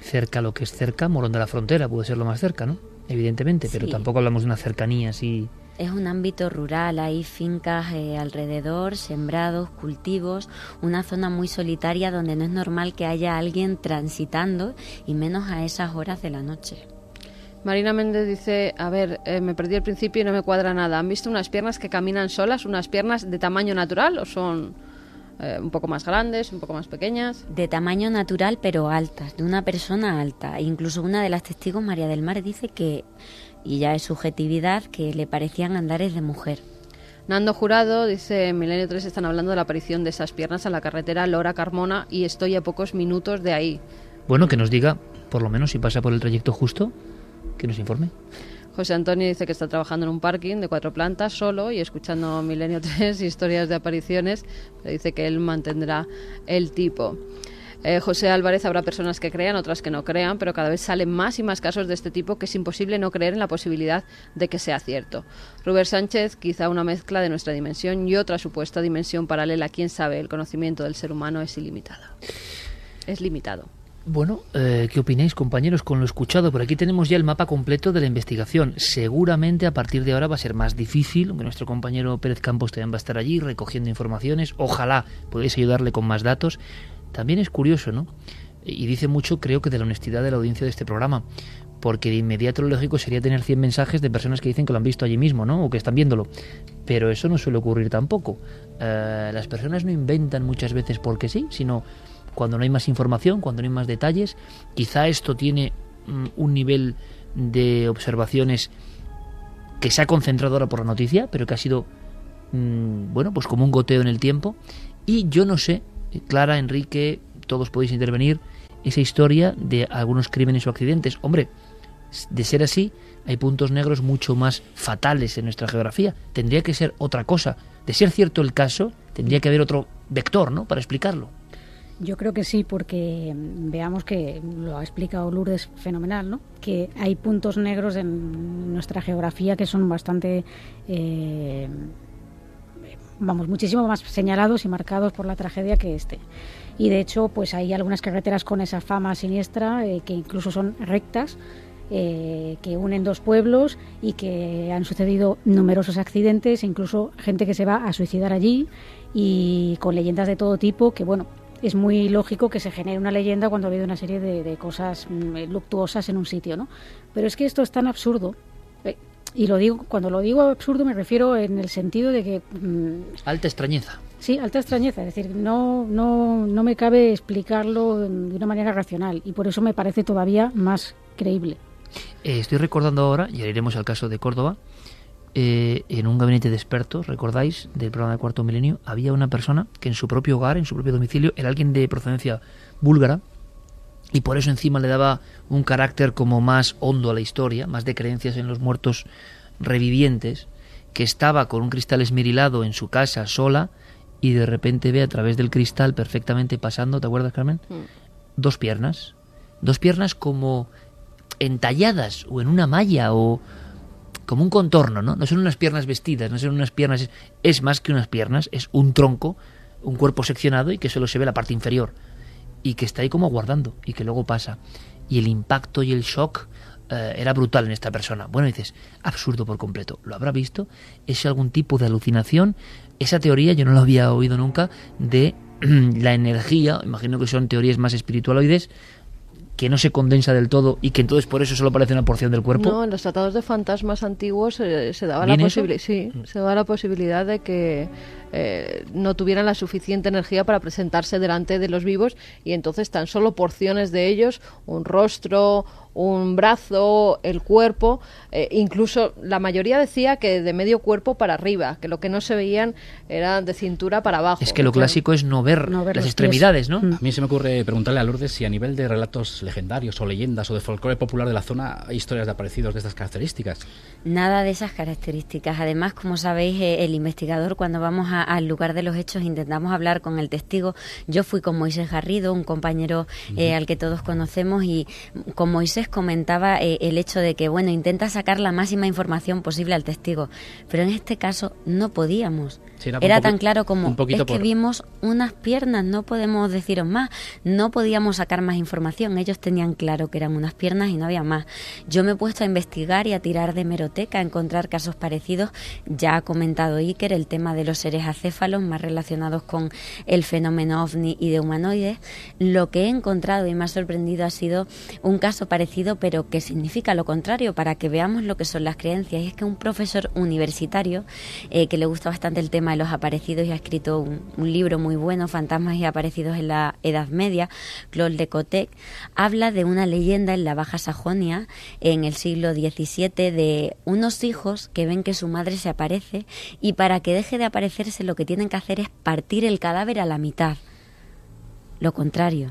Cerca lo que es cerca, Morón de la Frontera puede ser lo más cerca, ¿no? Evidentemente, pero Sí. tampoco hablamos de una cercanía así. Es un ámbito rural, hay fincas eh, alrededor, sembrados, cultivos, una zona muy solitaria donde no es normal que haya alguien transitando y menos a esas horas de la noche. Marina Méndez dice, a ver, eh, me perdí al principio y no me cuadra nada. ¿Han visto unas piernas que caminan solas, unas piernas de tamaño natural o son eh, un poco más grandes, un poco más pequeñas? De tamaño natural pero altas, de una persona alta. Incluso una de las testigos, María del Mar, dice que, y ya es subjetividad, que le parecían andares de mujer. Nando Jurado dice, en Milenio 3 están hablando de la aparición de esas piernas en la carretera Lora Carmona y estoy a pocos minutos de ahí. Bueno, que nos diga, por lo menos, si pasa por el trayecto justo, que nos informe. José Antonio dice que está trabajando en un parking de cuatro plantas solo y escuchando Milenio 3 <laughs> historias de apariciones, pero dice que él mantendrá el tipo. Eh, José Álvarez, habrá personas que crean, otras que no crean, pero cada vez salen más y más casos de este tipo que es imposible no creer en la posibilidad de que sea cierto. Rubén Sánchez, quizá una mezcla de nuestra dimensión y otra supuesta dimensión paralela, quién sabe, el conocimiento del ser humano es ilimitado. Es limitado. Bueno, eh, ¿qué opináis, compañeros, con lo escuchado? Por aquí tenemos ya el mapa completo de la investigación. Seguramente a partir de ahora va a ser más difícil, aunque nuestro compañero Pérez Campos también va a estar allí recogiendo informaciones. Ojalá podáis ayudarle con más datos. También es curioso, ¿no? y dice mucho, creo que, de la honestidad de la audiencia de este programa. Porque de inmediato lo lógico sería tener 100 mensajes de personas que dicen que lo han visto allí mismo, ¿no? O que están viéndolo. Pero eso no suele ocurrir tampoco. Eh, las personas no inventan muchas veces porque sí, sino cuando no hay más información, cuando no hay más detalles. Quizá esto tiene mm, un nivel de observaciones que se ha concentrado ahora por la noticia, pero que ha sido, mm, bueno, pues como un goteo en el tiempo. Y yo no sé, Clara, Enrique, todos podéis intervenir, esa historia de algunos crímenes o accidentes. Hombre, de ser así, hay puntos negros mucho más fatales en nuestra geografía. Tendría que ser otra cosa. De ser cierto el caso, tendría que haber otro vector, ¿no? Para explicarlo. Yo creo que sí, porque mm, veamos que lo ha explicado Lourdes fenomenal, ¿no? Que hay puntos negros en nuestra geografía que son bastante, eh, vamos, muchísimo más señalados y marcados por la tragedia que este. Y de hecho, pues hay algunas carreteras con esa fama siniestra eh, que incluso son rectas. Eh, que unen dos pueblos y que han sucedido numerosos accidentes, incluso gente que se va a suicidar allí y con leyendas de todo tipo que, bueno, es muy lógico que se genere una leyenda cuando ha habido una serie de, cosas mm, luctuosas en un sitio, ¿no? Pero es que esto es tan absurdo. Eh, y lo digo, cuando lo digo absurdo me refiero en el sentido de que... Mm, alta extrañeza. Sí, alta extrañeza. Es decir, no, no, no me cabe explicarlo de una manera racional y por eso me parece todavía más creíble. Eh, estoy recordando ahora, y iremos al caso de Córdoba, eh, en un gabinete de expertos, recordáis, del programa de Cuarto Milenio, había una persona que en su propio hogar, en su propio domicilio, era alguien de procedencia búlgara y por eso encima le daba un carácter como más hondo a la historia, más de creencias en los muertos revivientes, que estaba con un cristal esmerilado en su casa sola y de repente ve a través del cristal perfectamente pasando, ¿te acuerdas Carmen? Mm. Dos piernas, dos piernas como entalladas o en una malla o, como un contorno, ¿no? No son unas piernas vestidas, no son unas piernas, es, más que unas piernas, es un tronco, un cuerpo seccionado y que solo se ve la parte inferior y que está ahí como aguardando y que luego pasa. Y el impacto y el shock eh, era brutal en esta persona. Bueno, dices, absurdo por completo. ¿Lo habrá visto? ¿Es algún tipo de alucinación? Esa teoría yo no la había oído nunca de <clears throat> la energía, imagino que son teorías más espiritualoides, que no se condensa del todo y que entonces por eso solo aparece una porción del cuerpo. No, en los tratados de fantasmas antiguos eh, se daba la posibilidad, sí, mm. se daba la posibilidad de que eh, no tuvieran la suficiente energía para presentarse delante de los vivos y entonces tan solo porciones de ellos, un rostro, un brazo, el cuerpo, eh, incluso la mayoría decía que de medio cuerpo para arriba, que lo que no se veían era de cintura para abajo. Es que lo clásico es no ver, las extremidades, ¿no? A mí se me ocurre preguntarle a Lourdes si a nivel de relatos legendarios o leyendas o de folclore popular de la zona hay historias de aparecidos de estas características. Nada de esas características. Además, como sabéis, eh, el investigador cuando vamos al lugar de los hechos intentamos hablar con el testigo. Yo fui con Moisés Garrido, un compañero eh, al que todos conocemos, y con Moisés comentaba eh, el hecho de que, bueno, intenta sacar la máxima información posible al testigo, pero en este caso no podíamos era, tan claro como es que vimos unas piernas, no podemos deciros más, no podíamos sacar más información, ellos tenían claro que eran unas piernas y no había más. Yo me he puesto a investigar y a tirar de meroteca, a encontrar casos parecidos, ya ha comentado Iker el tema de los seres acéfalos más relacionados con el fenómeno ovni y de humanoides. Lo que he encontrado y me ha sorprendido ha sido un caso parecido, pero que significa lo contrario, para que veamos lo que son las creencias. Y es que un profesor universitario eh, que le gusta bastante el tema de los aparecidos y ha escrito un, libro muy bueno, Fantasmas y aparecidos en la Edad Media, Claude de Cotec, habla de una leyenda en la Baja Sajonia en el siglo XVII de unos hijos que ven que su madre se aparece y para que deje de aparecerse lo que tienen que hacer es partir el cadáver a la mitad. Lo contrario.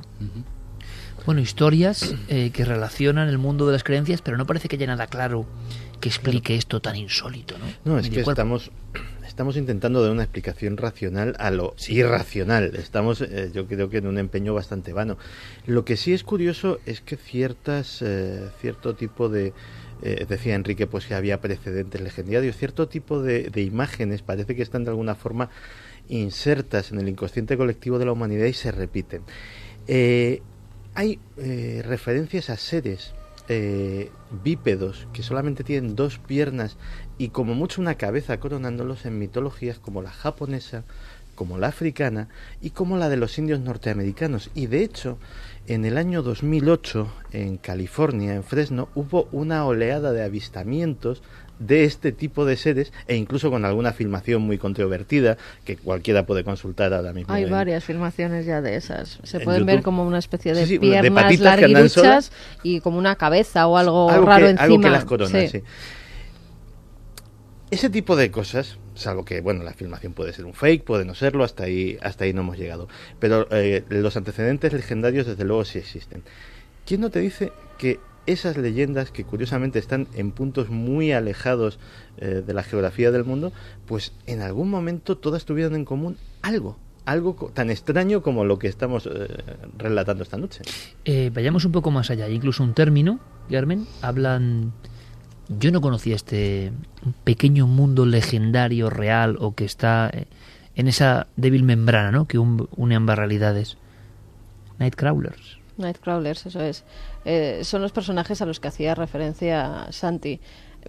Bueno, historias eh, que relacionan el mundo de las creencias, pero no parece que haya nada claro que explique esto tan insólito, ¿no? No, es que estamos estamos intentando dar una explicación racional a lo irracional. Estamos, eh, yo creo que en un empeño bastante vano. Lo que sí es curioso es que ciertas, eh, cierto tipo de, eh, decía Enrique, pues que había precedentes legendarios, cierto tipo de, imágenes parece que están de alguna forma insertas en el inconsciente colectivo de la humanidad y se repiten. hay referencias a seres bípedos que solamente tienen dos piernas y como mucho una cabeza coronándolos en mitologías como la japonesa, como la africana y como la de los indios norteamericanos. Y de hecho, en el año 2008, en California, en Fresno, hubo una oleada de avistamientos de este tipo de seres e incluso con alguna filmación muy controvertida que cualquiera puede consultar ahora mismo. Hay en- varias filmaciones ya de esas. Se en pueden ver como una especie de Sí, sí, de piernas andan larguiruchas y como una cabeza o algo, algo raro que, encima. algo que las coronas, Sí. sí. Ese tipo de cosas, salvo que bueno, la filmación puede ser un fake, puede no serlo, hasta ahí, hasta ahí no hemos llegado. Pero eh, los antecedentes legendarios, desde luego, sí existen. ¿Quién no te dice que esas leyendas, que curiosamente están en puntos muy alejados eh, de la geografía del mundo, pues en algún momento todas tuvieron en común algo? Algo co- tan extraño como lo que estamos eh, relatando esta noche. Eh, vayamos un poco más allá. Incluso un término, Carmen, hablan... Yo no conocía este pequeño mundo legendario, real, o que está eh, en esa débil membrana, ¿no? Que un- une ambas realidades. Nightcrawlers. Nightcrawlers, eso es. Eh, son los personajes a los que hacía referencia Santi.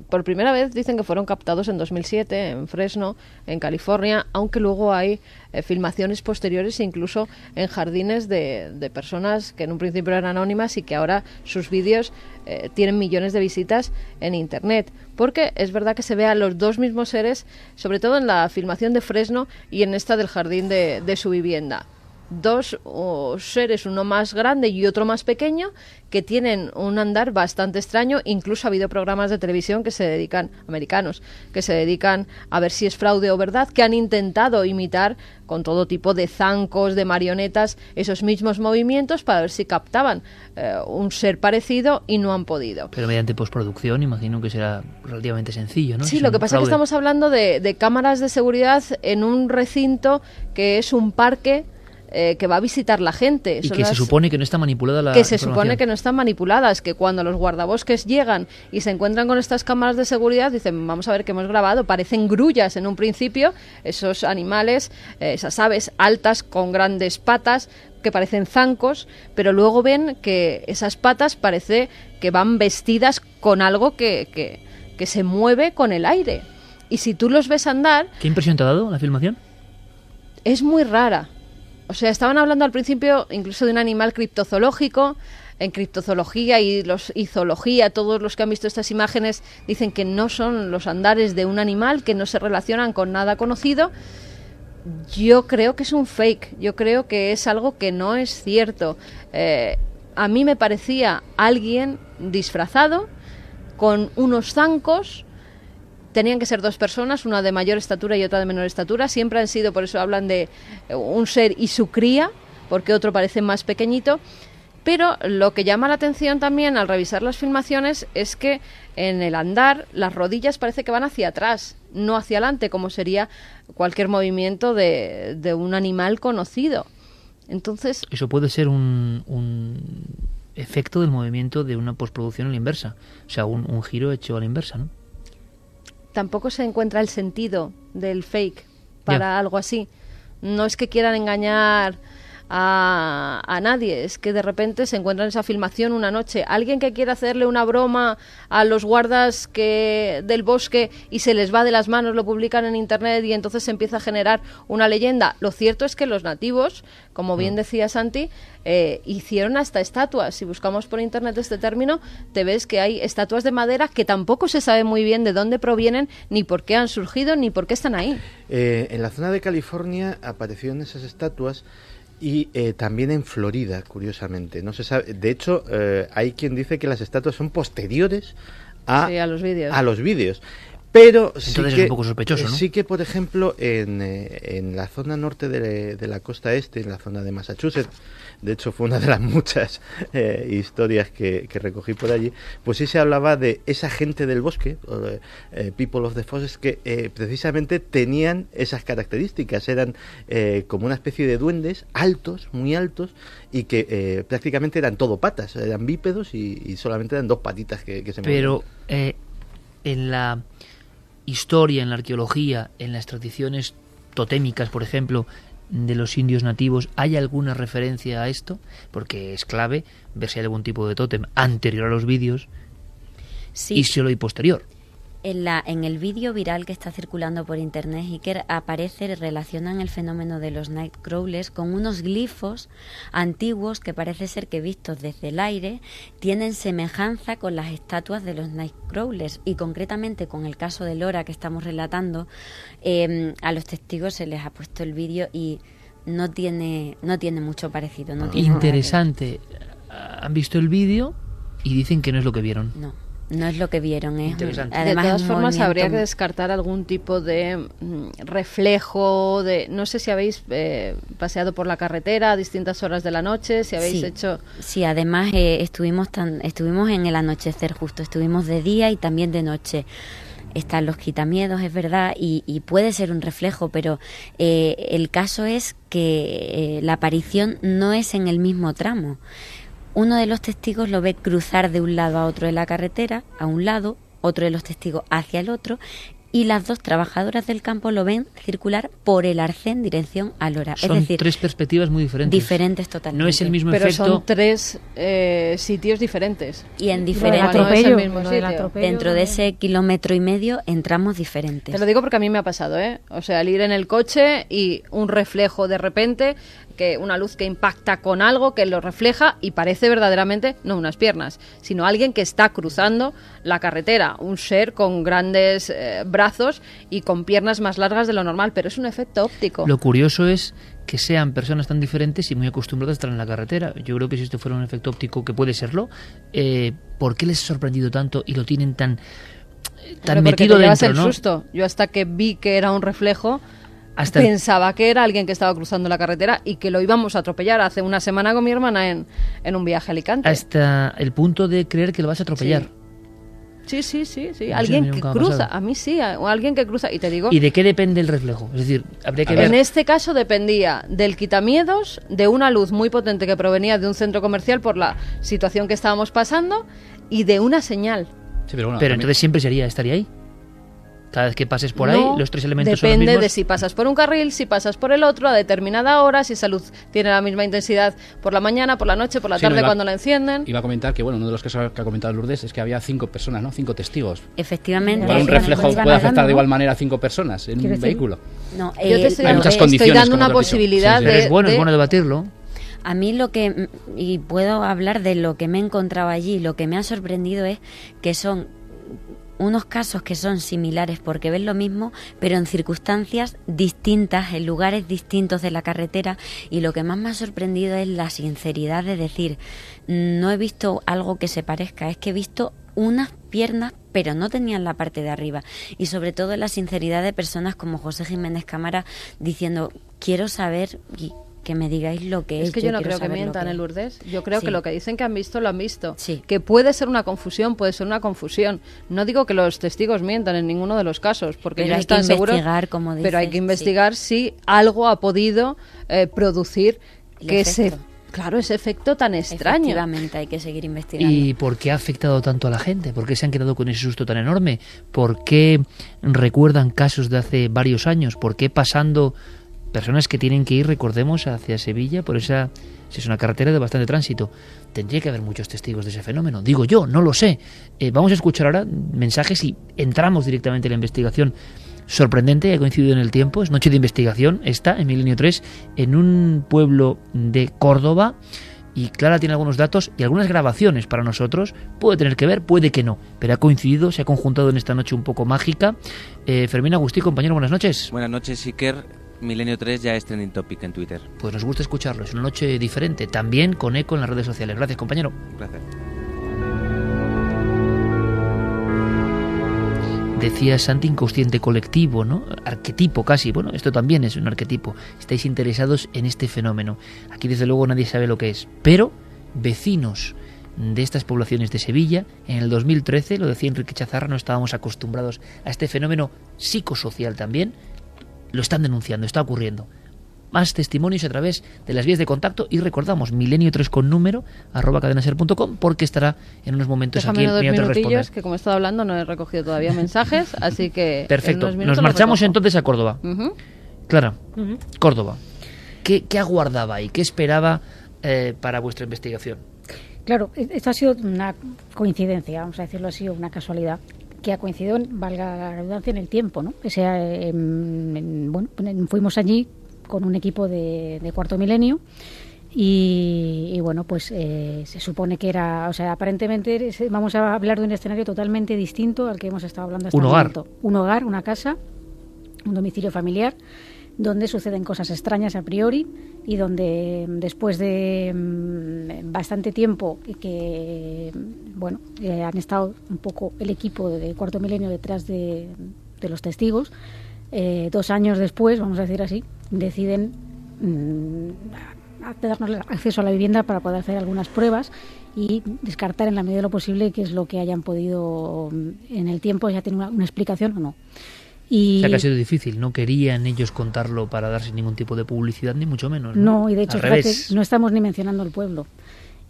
Por primera vez dicen que fueron captados en 2007 en Fresno, en California, aunque luego hay eh, filmaciones posteriores incluso en jardines de, de personas que en un principio eran anónimas y que ahora sus vídeos eh, tienen millones de visitas en Internet. Porque es verdad que se ve a los dos mismos seres, sobre todo en la filmación de Fresno y en esta del jardín de, de su vivienda dos oh, seres, uno más grande y otro más pequeño, que tienen un andar bastante extraño. Incluso ha habido programas de televisión que se dedican, americanos, que se dedican a ver si es fraude o verdad, que han intentado imitar con todo tipo de zancos, de marionetas, esos mismos movimientos para ver si captaban eh, un ser parecido y no han podido. Pero mediante postproducción, imagino que será relativamente sencillo, ¿no? Sí, lo que pasa es que estamos hablando de, de cámaras de seguridad en un recinto que es un parque eh, que va a visitar la gente. Y Son que se supone que no está manipulada la que se supone que no están manipuladas, que cuando los guardabosques llegan y se encuentran con estas cámaras de seguridad, dicen, vamos a ver qué hemos grabado, parecen grullas en un principio, esos animales, eh, esas aves altas con grandes patas que parecen zancos, pero luego ven que esas patas parece que van vestidas con algo que, que, que se mueve con el aire. Y si tú los ves andar, ¿Qué impresión te ha dado la filmación? es muy rara. O sea, estaban hablando al principio incluso de un animal criptozoológico. En criptozoología y, los, y zoología, todos los que han visto estas imágenes dicen que no son los andares de un animal, que no se relacionan con nada conocido. Yo creo que es un fake, yo creo que es algo que no es cierto. Eh, a mí me parecía alguien disfrazado con unos zancos tenían que ser dos personas, una de mayor estatura y otra de menor estatura. Siempre han sido, por eso hablan de eh, un ser y su cría, porque otro parece más pequeñito. Pero lo que llama la atención también al revisar las filmaciones es que en el andar las rodillas parece que van hacia atrás, no hacia adelante, como sería cualquier movimiento de, un animal conocido. Entonces, Eso puede ser un, un efecto del movimiento de una postproducción a la inversa. O sea, un, un giro hecho a la inversa, ¿no? Tampoco se encuentra el sentido del fake para algo así. No es que quieran engañar a, a nadie, es que de repente se encuentra en esa filmación una noche. Alguien que quiere hacerle una broma a los guardas que del bosque y se les va de las manos, lo publican en internet y entonces se empieza a generar una leyenda. Lo cierto es que los nativos, como bien decía Santi, eh, hicieron hasta estatuas. Si buscamos por internet este término, te ves que hay estatuas de madera que tampoco se sabe muy bien de dónde provienen, ni por qué han surgido, ni por qué están ahí. Eh, en la zona de California aparecieron esas estatuas y eh, también en Florida, curiosamente. No se sabe. De hecho, eh, hay quien dice que las estatuas son posteriores a, Sí, a los vídeos. a los vídeos. Pero sí Entonces es que, un poco sospechoso, ¿no? sí que, por ejemplo, en, eh, en la zona norte de, de la costa este, en la zona de Massachusetts, de hecho fue una de las <laughs> muchas eh, historias que, recogí por allí, pues sí se hablaba de esa gente del bosque, eh, People of the Forest, que eh, precisamente tenían esas características, eran eh, como una especie de duendes altos, muy altos, y que eh, prácticamente eran todo patas, eran bípedos y, solamente eran dos patitas que, que se Pero en la historia, en la arqueología, en las tradiciones totémicas, por ejemplo, de los indios nativos, ¿hay alguna referencia a esto? Porque es clave ver si hay algún tipo de tótem anterior a los vídeos Sí. y solo y posterior. En, la, en el vídeo viral que está circulando por internet, Iker aparece, relacionan el fenómeno de los nightcrawlers con unos glifos antiguos que parece ser que vistos desde el aire tienen semejanza con las estatuas de los nightcrawlers y concretamente con el caso de Lora que estamos relatando, eh, a los testigos se les ha puesto el vídeo y no tiene, no tiene mucho parecido. No tiene. Interesante. Han visto el vídeo y dicen que no es lo que vieron. No. No es lo que vieron, es Interesante. además de todas formas, habría que descartar algún tipo de mm, reflejo de... No sé si habéis eh, paseado por la carretera a distintas horas de la noche, si habéis Sí. hecho... Sí, además eh, estuvimos tan, estuvimos en el anochecer justo, estuvimos de día y también de noche. Están los quitamiedos, es verdad, y, y puede ser un reflejo, pero eh, el caso es que eh, la aparición no es en el mismo tramo. Uno de los testigos lo ve cruzar de un lado a otro de la carretera, a un lado, otro de los testigos hacia el otro, y las dos trabajadoras del campo lo ven circular por el arcén dirección a Lora. Son es decir, tres perspectivas muy diferentes. diferentes totalmente. No es el mismo Pero efecto. son tres eh, sitios diferentes. Y en diferentes no es el mismo sitio. Dentro de ese kilómetro y medio entramos diferentes. Te lo digo porque a mí me ha pasado, ¿eh? O sea, al ir en el coche y un reflejo de repente, que una luz que impacta con algo que lo refleja y parece verdaderamente no unas piernas, sino alguien que está cruzando la carretera, un ser con grandes eh, brazos y con piernas más largas de lo normal, pero es un efecto óptico. Lo curioso es que sean personas tan diferentes y muy acostumbradas a estar en la carretera. Yo creo que si esto fuera un efecto óptico, que puede serlo, eh, ¿por qué les ha sorprendido tanto y lo tienen tan, tan Claro, porque metido dentro? el ¿no? susto. Yo hasta que vi que era un reflejo, Hasta pensaba que era alguien que estaba cruzando la carretera y que lo íbamos a atropellar hace una semana con mi hermana en, en un viaje a Alicante. Hasta el punto de creer que lo vas a atropellar. Sí, sí, sí, sí. Alguien que cruza, a mí sí, a- o alguien que cruza. Y te digo, ¿Y de qué depende el reflejo? Es decir, habría que ver. en este caso dependía del quitamiedos, de una luz muy potente que provenía de un centro comercial por la situación que estábamos pasando y de una señal. Sí, pero bueno, Pero entonces siempre sería, estaría ahí. Cada vez que pases por ahí, los tres elementos son los Depende mismos. de si pasas por un carril, si pasas por el otro a determinada hora, si esa luz tiene la misma intensidad por la mañana, por la noche, por la Sí, no, tarde iba- cuando la encienden. Iba a comentar que, bueno, uno de los casos que ha comentado Lourdes es que había cinco personas, ¿no? Cinco testigos. Efectivamente. Igual un eh, reflejo puede afectar de igual manera a cinco personas en un decir- vehículo. No, Yo te eh, estoy, Hay dando- muchas estoy condiciones, dando como una posibilidad Sí, sí. Pero de, es bueno, de- es bueno debatirlo. A mí lo que, y puedo hablar de lo que me he encontrado allí, lo que me ha sorprendido es que son unos casos que son similares porque ven lo mismo, pero en circunstancias distintas, en lugares distintos de la carretera. Y lo que más me ha sorprendido es la sinceridad de decir, no he visto algo que se parezca, es que he visto unas piernas, pero no tenían la parte de arriba. Y sobre todo la sinceridad de personas como José Jiménez Cámara diciendo, quiero saber que me digáis lo que es. Es que yo no creo que mientan, que el es". Lourdes. Yo creo Sí. que lo que dicen que han visto, lo han visto. Sí. Que puede ser una confusión, puede ser una confusión. No digo que los testigos mientan en ninguno de los casos, porque Pero que están seguros. investigar, como pero hay dices, que sí. investigar si algo ha podido eh, producir El que efecto. claro, ese efecto tan extraño. Efectivamente, hay que seguir investigando. ¿Y por qué ha afectado tanto a la gente? ¿Por qué se han quedado con ese susto tan enorme? ¿Por qué recuerdan casos de hace varios años? ¿Por qué pasando personas que tienen que ir, recordemos, hacia Sevilla por esa si es una carretera de bastante tránsito? Tendría que haber muchos testigos de ese fenómeno. Digo yo, no lo sé. Eh, vamos a escuchar ahora mensajes y entramos directamente en la investigación sorprendente, ha coincidido en el tiempo, es noche de investigación, está en Milenio 3, en un pueblo de Córdoba, y Clara tiene algunos datos y algunas grabaciones para nosotros, puede tener que ver, puede que no, pero ha coincidido, se ha conjuntado en esta noche un poco mágica. Eh, Fermín Agustí, compañero, buenas noches. Buenas noches, Iker. Milenio 3 ya es trending topic en Twitter. Pues nos gusta escucharlo, es una noche diferente, también con eco en las redes sociales. Gracias, compañero. Gracias. Decía Santi, inconsciente colectivo, ¿no? Arquetipo casi. Bueno, esto también es un arquetipo. Estáis interesados en este fenómeno. Aquí desde luego nadie sabe lo que es. Pero vecinos de estas poblaciones de Sevilla, en el 2013, lo decía Enrique Chazarra, no estábamos acostumbrados a este fenómeno psicosocial también. Lo están denunciando, está ocurriendo. Más testimonios a través de las vías de contacto y recordamos milenio 3 con número arroba cadenaser.com porque estará en unos momentos Déjame aquí en dos Milenio 3 minutillos, Responde. que como he estado hablando no he recogido todavía mensajes, así que... Perfecto. Nos marchamos entonces a Córdoba. Ujú. Clara. Córdoba. ¿Qué, qué aguardaba y qué esperaba eh, para vuestra investigación? Claro, e- esto ha sido una coincidencia, vamos a decirlo así, o una casualidad. Que ha coincidido, en, valga la redundancia, en el tiempo. ¿no? O sea, em, en- bueno, fuimos allí con un equipo de, de cuarto milenio y, y, bueno, pues eh, se supone que era, o sea, aparentemente vamos a hablar de un escenario totalmente distinto al que hemos estado hablando hasta Un hogar. momento. Un hogar, una casa, un domicilio familiar donde suceden cosas extrañas a priori y donde mm, después de mm, bastante tiempo que mm, bueno eh, han estado un poco el equipo de Cuarto Milenio detrás de, los testigos eh, dos años después vamos a decir así deciden darnos acceso a la vivienda para poder hacer algunas pruebas y descartar en la medida de lo posible qué es lo que hayan podido en el tiempo ya tiene una, una explicación o no y O sea que ha sido difícil, no querían ellos contarlo para darse ningún tipo de publicidad, ni mucho menos. No, No, y de hecho, fíjate, no estamos ni mencionando el pueblo,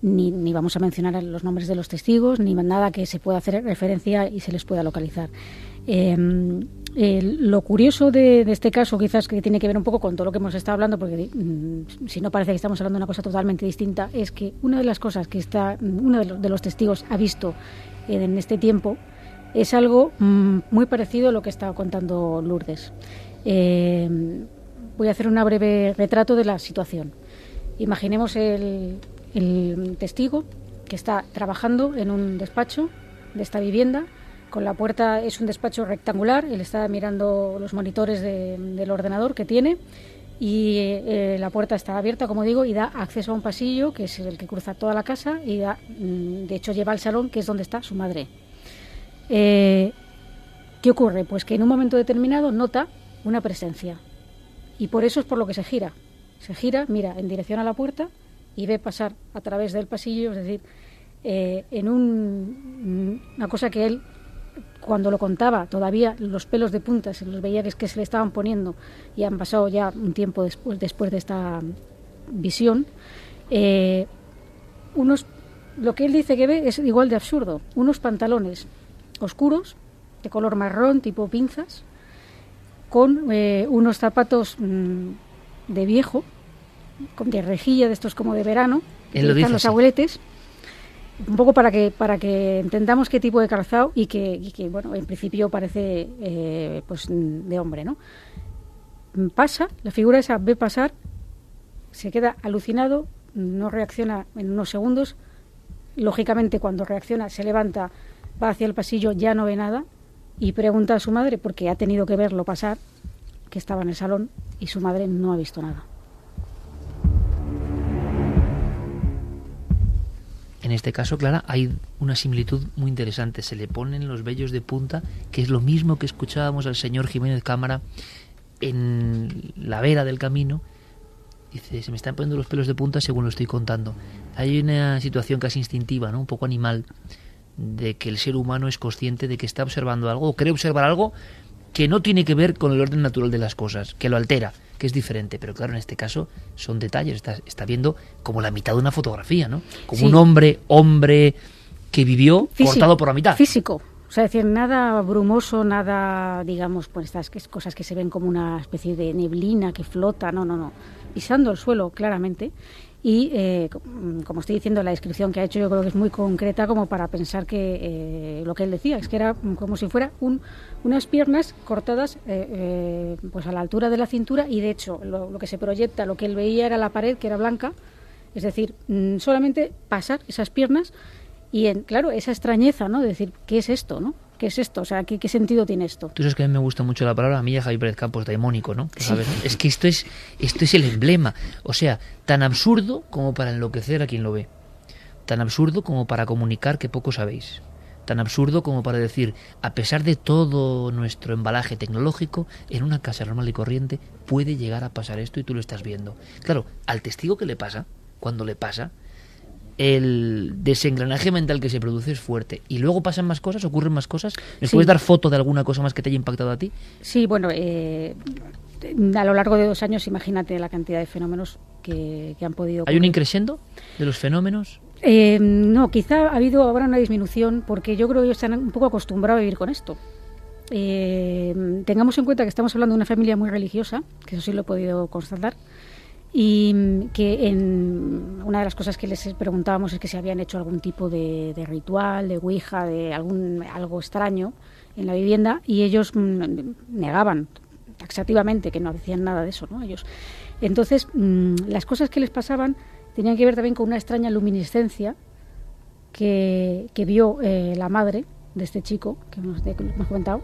ni, ni vamos a mencionar los nombres de los testigos, ni nada que se pueda hacer referencia y se les pueda localizar. Eh, eh, lo curioso de, de este caso, quizás que tiene que ver un poco con todo lo que hemos estado hablando, porque mm, si no parece que estamos hablando de una cosa totalmente distinta, es que una de las cosas que está, uno de los, de los testigos ha visto en este tiempo es algo mm, muy parecido a lo que estaba contando Lourdes. Eh, voy a hacer un breve retrato de la situación. Imaginemos el, testigo que está trabajando en un despacho de esta vivienda. Con la puerta es un despacho rectangular, él está mirando los monitores de- del ordenador que tiene y eh, la puerta está abierta, como digo, y da acceso a un pasillo que es el que cruza toda la casa y da, mm, de hecho lleva al salón que es donde está su madre. Eh, ¿Qué ocurre? Pues que en un momento determinado nota una presencia y por eso es por lo que se gira. Se gira, mira en dirección a la puerta y ve pasar a través del pasillo, es decir, eh, en un, una cosa que él, cuando lo contaba, todavía los pelos de punta se los veía que, es que se le estaban poniendo y han pasado ya un tiempo después, después de esta visión. eh, unos, lo que él dice que ve es igual de absurdo. Unos pantalones oscuros, de color marrón, tipo pinzas, con eh, unos zapatos mm, de viejo, con de rejilla de estos como de verano, que lo dice los así. abueletes, un poco para que para que entendamos qué tipo de calzado y que, y que, bueno en principio parece eh, pues de hombre, ¿no? Pasa, la figura esa ve pasar, se queda alucinado, no reacciona en unos segundos, lógicamente cuando reacciona se levanta, va hacia el pasillo, ya no ve nada y pregunta a su madre porque ha tenido que verlo pasar, que estaba en el salón y su madre no ha visto nada. En este caso, Clara, hay una similitud muy interesante. Se le ponen los vellos de punta, que es lo mismo que escuchábamos al señor Jiménez Cámara en la vera del camino. Dice, se me están poniendo los pelos de punta según lo estoy contando. Hay una situación casi instintiva, ¿no? Un poco animal, de que el ser humano es consciente de que está observando algo o cree observar algo que no tiene que ver con el orden natural de las cosas, que lo altera, que es diferente. Pero claro, en este caso son detalles. Está, está viendo como la mitad de una fotografía, ¿no? Como Sí. un hombre, hombre que vivió Físico, cortado por la mitad. Físico. O sea, es decir, nada brumoso, nada, digamos, pues estas que- cosas que se ven como una especie de neblina que flota, no, no, no. Pisando el suelo, claramente. Y, eh, co- como estoy diciendo, la descripción que ha hecho yo creo que es muy concreta como para pensar que eh, lo que él decía, es que era como si fuera un, unas piernas cortadas eh, pues a la altura de la cintura y, de hecho, lo, lo que se proyecta, lo que él veía era la pared, que era blanca, es decir, mm, solamente pasar esas piernas y, en, claro, esa extrañeza, ¿no? De decir, ¿qué es esto, no? ¿Qué es esto? O sea, ¿qué, qué sentido tiene esto? Tú sabes que a mí me gusta mucho la palabra, a mí y a Javier Pérez Campos, daimónico, ¿no? Sí. ¿Sabes? Es que esto es, esto es el emblema. O sea, tan absurdo como para enloquecer a quien lo ve. Tan absurdo como para comunicar que poco sabéis. Tan absurdo como para decir, a pesar de todo nuestro embalaje tecnológico, en una casa normal y corriente puede llegar a pasar esto y tú lo estás viendo. Claro, al testigo que le pasa, cuando le pasa, el desengranaje mental que se produce es fuerte. Y luego pasan más cosas, ocurren más cosas. ¿Me Sí. puedes dar foto de alguna cosa más que te haya impactado a ti? Sí, bueno, eh, a lo largo de dos años, imagínate la cantidad de fenómenos que, que han podido. ¿Hay un ocurrir. increscendo de los fenómenos? Eh, no, quizá ha habido ahora una disminución porque yo creo que ellos están un poco acostumbrados a vivir con esto. Eh, tengamos en cuenta que estamos hablando de una familia muy religiosa, que eso sí lo he podido constatar, y que en una de las cosas que les preguntábamos es que si habían hecho algún tipo de, ritual, de ouija, de algún algo extraño en la vivienda y ellos mm, negaban taxativamente que no hacían nada de eso, ¿no? Ellos. Entonces, mm, las cosas que les pasaban tenían que ver también con una extraña luminiscencia que, que vio eh, la madre de este chico que hemos, de- que hemos comentado.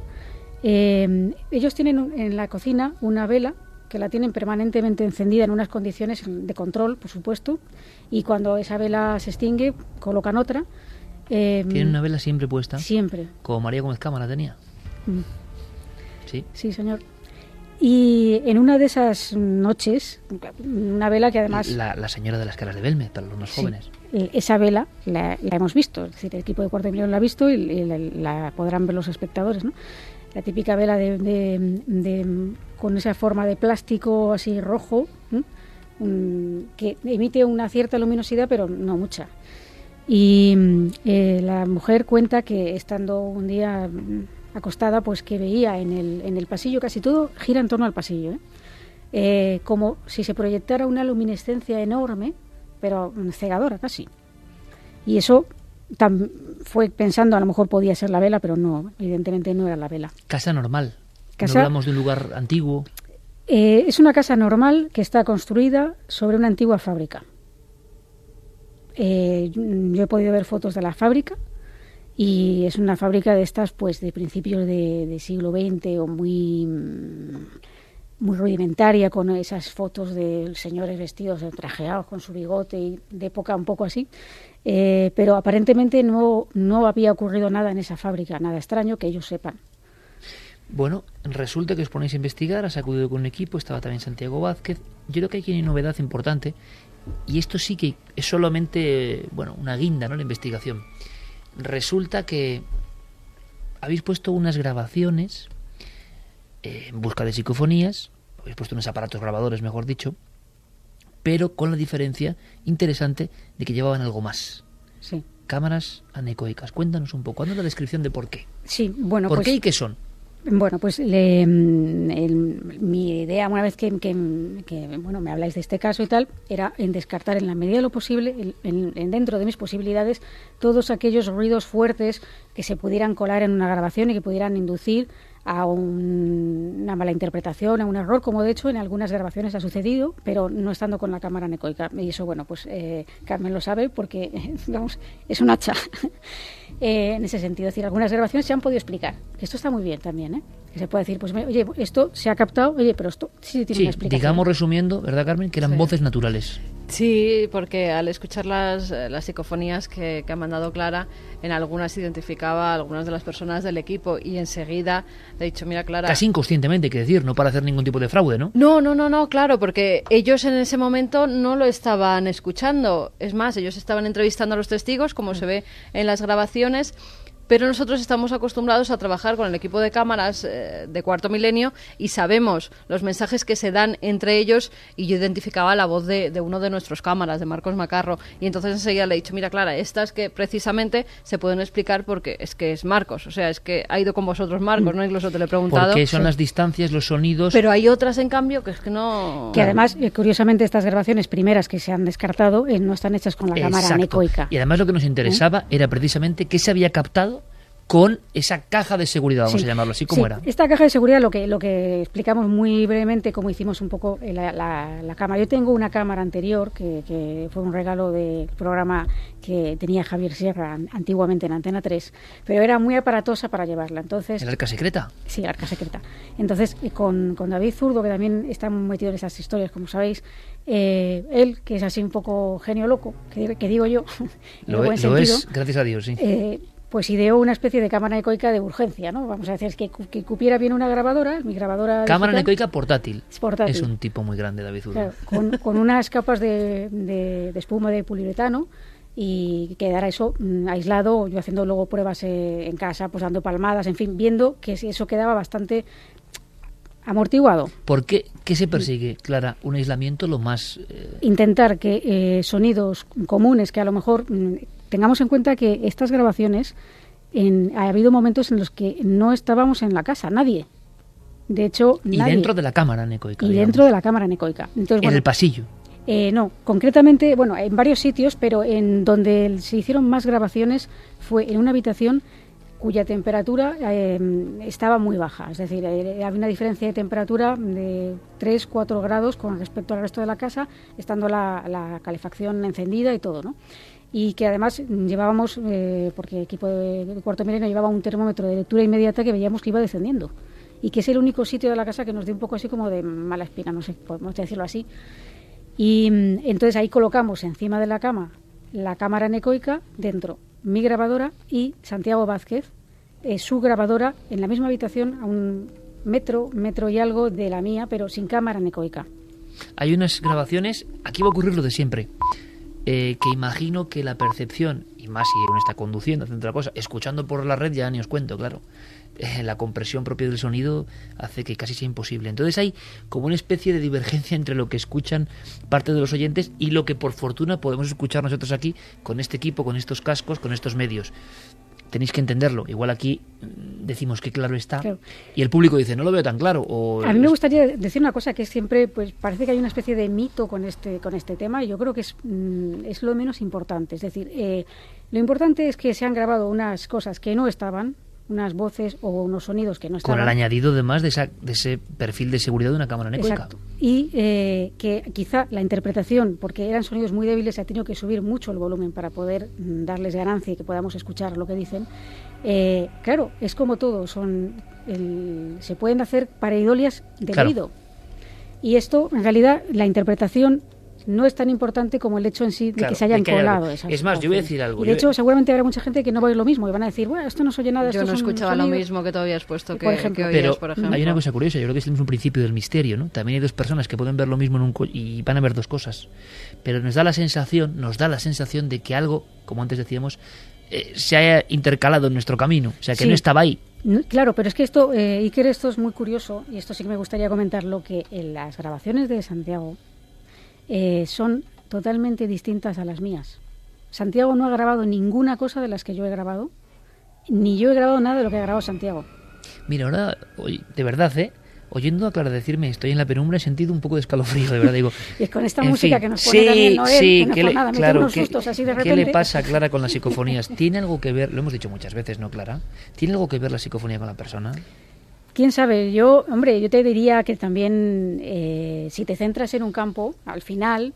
Eh, ellos tienen en la cocina una vela que la tienen permanentemente encendida en unas condiciones de control, por supuesto, y cuando esa vela se extingue, colocan otra. Eh, Tienen una vela siempre puesta. Siempre. Como María Gómez Cámara tenía. Mm. Sí. Sí, señor. Y en una de esas noches, una vela que además... La, la señora de las caras de Belme, para los más Sí. jóvenes. Eh, Esa vela la, la hemos visto, es decir, el equipo de Cuarto de Millón la ha visto y, y la, la podrán ver los espectadores, ¿no? La típica vela de, de- de- con esa forma de plástico así rojo, que emite una cierta luminosidad, pero no mucha. Y mm, eh, la mujer cuenta que estando un día mm, acostada, pues que veía en el, en el pasillo, casi todo gira en torno al pasillo, ¿eh? Eh, como si se proyectara una luminiscencia enorme, pero mm, cegadora casi. Y eso fue pensando, a lo mejor podía ser la vela, pero no, evidentemente no era la vela. Casa normal. Casa- No hablamos de un lugar antiguo. Eh, es una casa normal que está construida sobre una antigua fábrica. Eh, yo he podido ver fotos de la fábrica y es una fábrica de estas, pues, de principios de, de siglo XX o muy, mm, muy rudimentaria, con esas fotos de señores vestidos trajeados con su bigote y de época un poco así. Eh, pero aparentemente no, no había ocurrido nada en esa fábrica, nada extraño que ellos sepan. Bueno, resulta que os ponéis a investigar, has acudido con un equipo, estaba también Santiago Vázquez. Yo creo que aquí hay una novedad importante y esto sí que es solamente, bueno, una guinda, ¿no? La investigación. Resulta que habéis puesto unas grabaciones eh, en busca de psicofonías, habéis puesto unos aparatos grabadores, mejor dicho, pero con la diferencia interesante de que llevaban algo más. Sí. Cámaras anecoicas. Cuéntanos un poco, haznos la descripción de por qué. Sí, bueno, ¿Por pues, qué y qué son? Bueno, pues le- mm, el- mi idea, una vez que, bueno, me habláis de este caso y tal, era en descartar en la medida de lo posible, en- en dentro de mis posibilidades, todos aquellos ruidos fuertes que se pudieran colar en una grabación y que pudieran inducir a un- una mala interpretación, a un error, como de hecho en algunas grabaciones ha sucedido, pero no estando con la cámara anecoica. Y eso, bueno, pues eh, Carmen lo sabe porque, <laughs> vamos, es un hacha <laughs> eh, en ese sentido. Es decir, algunas grabaciones se han podido explicar. Que esto está muy bien también, ¿eh? Que se puede decir, pues, oye, esto se ha captado, oye, pero esto sí tiene Sí, una explicación. digamos resumiendo, ¿verdad Carmen? Que eran Sí. voces naturales. Sí, porque al escuchar las, eh, las psicofonías que, que ha mandado Clara, en algunas identificaba a algunas de las personas del equipo y enseguida le he dicho, mira Clara... Casi inconscientemente, que decir, no para hacer ningún tipo de fraude, ¿no? No, no, no, no, claro, porque ellos en ese momento no lo estaban escuchando. Es más, ellos estaban entrevistando a los testigos, como se ve en las grabaciones. Pero nosotros estamos acostumbrados a trabajar con el equipo de cámaras eh, de cuarto milenio y sabemos los mensajes que se dan entre ellos y yo identificaba la voz de, de uno de nuestros cámaras, de Marcos Macarro, y entonces enseguida le he dicho, mira Clara, estas que precisamente se pueden explicar porque es que es Marcos, o sea, es que ha ido con vosotros Marcos, ¿no? Incluso te lo he preguntado. Porque son Sí. las distancias, los sonidos. Pero hay otras, en cambio, que es que no... Que además, eh, curiosamente, estas grabaciones primeras que se han descartado eh, no están hechas con la cámara anecoica. Y además lo que nos interesaba era precisamente qué se había captado con esa caja de seguridad, vamos Sí. a llamarlo así, como Sí, era. Esta caja de seguridad, lo que, lo que explicamos muy brevemente, como hicimos un poco en la, la- la cámara. Yo tengo una cámara anterior que, que fue un regalo del programa que tenía Javier Sierra an- antiguamente en Antena 3, pero era muy aparatosa para llevarla. Entonces, El arca secreta. Sí, la arca secreta. Entonces, eh, con, con David Zurdo, que también está metido en esas historias, como sabéis, eh, él, que es así un poco genio loco, que, que digo yo, <laughs> en Lo, el e- buen lo sentido, es, gracias a Dios, sí. eh, pues ideó una especie de cámara ecoica de urgencia, ¿no? Vamos a decir, que, que cupiera bien una grabadora, mi grabadora Cámara digital, necoica portátil. Es portátil. Es un tipo muy grande, David Zurdo. claro, con, <laughs> con unas capas de, de- de espuma de poliuretano y quedara eso mm, aislado, yo haciendo luego pruebas eh, en casa, pues dando palmadas, en fin, viendo que si eso quedaba bastante amortiguado. ¿Por qué, qué se persigue, Clara? Un aislamiento lo más... eh, intentar que eh, sonidos comunes que a lo mejor mm, tengamos en cuenta que estas grabaciones en- ha habido momentos en los que no estábamos en la casa nadie De hecho, Y nadie- dentro de la cámara anecoica. y digamos. dentro de la cámara anecoica. Entonces, En bueno, el pasillo. eh, no, concretamente, bueno, en varios sitios, pero en donde se hicieron más grabaciones fue en una habitación cuya temperatura eh, estaba muy baja. Es decir, eh, había una diferencia de temperatura de 3-4 grados con respecto al resto de la casa, estando la, la calefacción encendida y todo, ¿no? Y que además llevábamos, eh, porque el equipo de Cuarto Milenio llevaba un termómetro de lectura inmediata que veíamos que iba descendiendo. Y que es el único sitio de la casa que nos dio un poco así como de mala espina, no sé, podemos decirlo así. Y mm, entonces ahí colocamos encima de la cama la cámara anecoica, dentro mi grabadora y Santiago Vázquez, eh, su grabadora, en la misma habitación, a un metro, metro y algo de la mía, pero sin cámara anecoica. Hay unas grabaciones, aquí va a ocurrir lo de siempre, eh, que imagino que la percepción, y más si uno está conduciendo, haciendo otra cosa, escuchando por la red ya ni os cuento, claro, eh, la compresión propia del sonido hace que casi sea imposible. Entonces hay como una especie de divergencia entre lo que escuchan parte de los oyentes y lo que por fortuna podemos escuchar nosotros aquí con este equipo, con estos cascos, con estos medios. Tenéis que entenderlo. Igual aquí mm, decimos que claro está Claro. y el público dice no lo veo tan claro. O A mí me gustaría decir una cosa que siempre, pues parece que hay una especie de mito con este, con este tema y yo creo que es, mm, es lo menos importante. Es decir, eh, lo importante es que se han grabado unas cosas que no estaban, unas voces o unos sonidos que no con estaban. el añadido además de, esa, de ese perfil de seguridad de una cámara anecoica. Exacto. Y eh, que quizá la interpretación, porque eran sonidos muy débiles, se ha tenido que subir mucho el volumen para poder mm, darles ganancia y que podamos escuchar lo que dicen. Eh, claro, es como todo, son el- se pueden hacer pareidolias de Claro. oído. Y esto, en realidad, la interpretación no es tan importante como el hecho en sí de Claro, que se hayan que haya colado esas Es más, yo voy a decir algo, Y de hecho, seguramente habrá mucha gente que no va a oír lo mismo y van a decir, bueno, esto no se oye nada, Yo esto no es un escuchaba lo sonido". mismo que tú habías puesto que, Por ejemplo. que oías, Pero por ejemplo. hay una cosa curiosa, yo creo que es el mismo principio del misterio, ¿no? También hay dos personas que pueden ver lo mismo en un co- y van a ver dos cosas. Pero nos da la sensación, nos da la sensación de que algo, como antes decíamos, eh, se haya intercalado en nuestro camino, o sea, que Sí. no estaba ahí. Claro, pero es que esto, eh, Iker, esto es muy curioso y esto sí que me gustaría comentarlo, que en las grabaciones de Santiago eh, son totalmente distintas a las mías. Santiago no ha grabado ninguna cosa de las que yo he grabado, ni yo he grabado nada de lo que ha grabado Santiago. Mira, ahora, de verdad, ¿eh? Oyendo a Clara decirme estoy en la penumbra he sentido un poco de escalofrío, de verdad, digo. <laughs> Y con esta música fin, que nos pone sí, también Noel, sí, que no es ¿qué por le- nada, claro, unos ¿qué- sustos así de ¿Qué le pasa a Clara con las <laughs> psicofonías? ¿Tiene algo que ver, lo hemos dicho muchas veces, ¿no, Clara? ¿Tiene algo que ver la psicofonía con la persona? Quién sabe, yo, hombre, yo te diría que también eh, si te centras en un campo, al final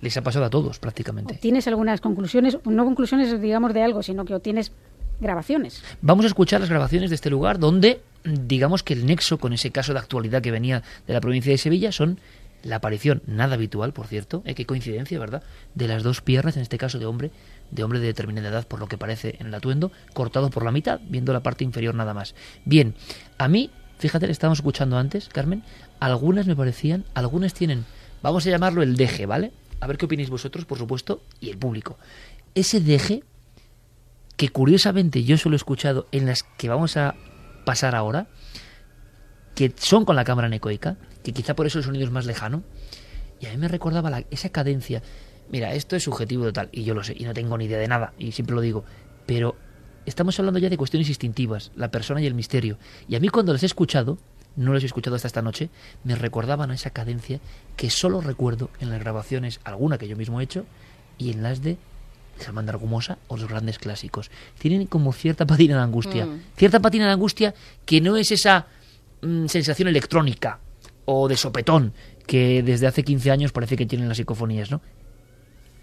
Les ha pasado a todos, prácticamente. tienes algunas conclusiones, no conclusiones, digamos, de algo, sino que obtienes grabaciones. Vamos a escuchar las grabaciones de este lugar donde, digamos que el nexo con ese caso de actualidad que venía de la provincia de Sevilla son la aparición, nada habitual, por cierto, eh, qué coincidencia, ¿verdad?, de las dos piernas, en este caso de hombre, de hombre de determinada edad, por lo que parece en el atuendo, cortado por la mitad, viendo la parte inferior nada más. Bien, a mí, fíjate, le estábamos escuchando antes, Carmen, algunas me parecían, algunas tienen, vamos a llamarlo el deje, ¿vale? A ver qué opináis vosotros, por supuesto, y el público. Ese deje que curiosamente yo solo he escuchado en las que vamos a pasar ahora, que son con la cámara anecoica, que quizá por eso el sonido es más lejano, y a mí me recordaba la- esa cadencia. Mira, esto es subjetivo total, y yo lo sé, y no tengo ni idea de nada, y siempre lo digo, pero estamos hablando ya de cuestiones instintivas, la persona y el misterio, y a mí cuando las he escuchado, no las he escuchado hasta esta noche, me recordaban a esa cadencia que solo recuerdo en las grabaciones, alguna que yo mismo he hecho, y en las de Germán de Argumosa o los grandes clásicos. Tienen como cierta patina de angustia. Mm. Cierta patina de angustia que no es esa mm, sensación electrónica o de sopetón que desde hace 15 años parece que tienen las psicofonías, ¿no?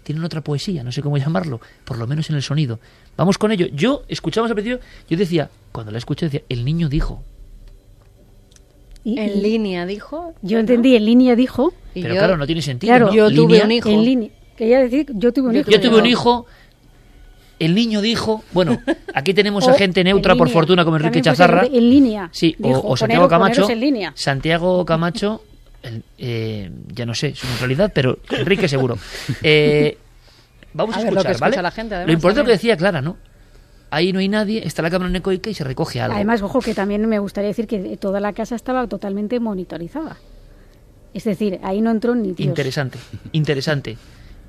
Tienen otra poesía, no sé cómo llamarlo, por lo menos en el sonido. Vamos con ello. Yo, escuchamos al principio, yo decía, cuando la escuché decía, el niño dijo. En línea, dijo. Yo entendí, en línea dijo. Pero yo- claro, no tiene sentido. Claro, ¿no? yo tuve Línea, un hijo. En línea. Quería decir, yo tuve un hijo. Yo tuve un hijo, el niño dijo, bueno, aquí tenemos <laughs> a gente en neutra por línea. fortuna como Enrique Chazarra. En línea. Sí, o- Dijo, o, Santiago poneros- Camacho. poneros en línea. Santiago Camacho, el- eh, ya no sé su realidad, pero Enrique seguro. <laughs> Eh, vamos a, A ver lo escuchar, escucha ¿vale? la gente, además, lo importante es lo que decía Clara, ¿no? Ahí no hay nadie, está la cámara necoica y se recoge algo. Además, ojo, que también me gustaría decir que toda la casa estaba totalmente monitorizada. Es decir, ahí no entró ni Dios. Interesante, interesante.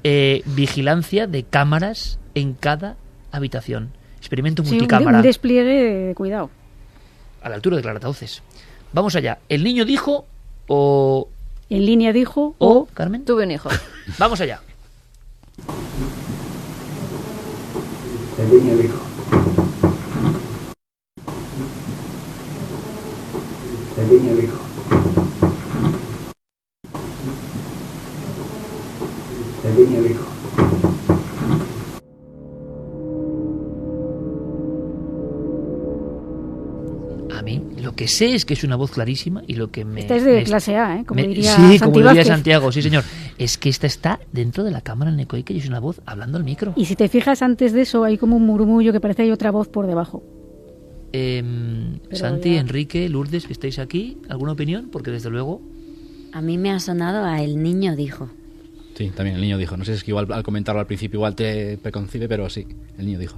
Eh, vigilancia de cámaras en cada habitación. Experimento Sí, un, multicámara. un despliegue de cuidado. a la altura de Claratauces. Vamos allá. ¿El niño dijo o... En línea dijo o... Carmen? Tuve un hijo. <laughs> Vamos allá. El niño dijo. El niño dijo. El niño dijo. Que sé es que es una voz clarísima y lo que me... Esta es de me- clase A, ¿eh? Como me- diría sí, Santi como diría. Santiago, sí señor. Es que esta está dentro de la cámara necoica y es una voz hablando al micro. Y si te fijas antes de eso, hay como un murmullo que parece que hay otra voz por debajo. Pero Santi, ya- Enrique, Lourdes, que estáis aquí, ¿alguna opinión? Porque desde luego... A mí me ha sonado a el niño dijo. Sí, también el niño dijo. No sé si es que igual al comentarlo al principio igual te preconcibe, pero sí, el niño dijo.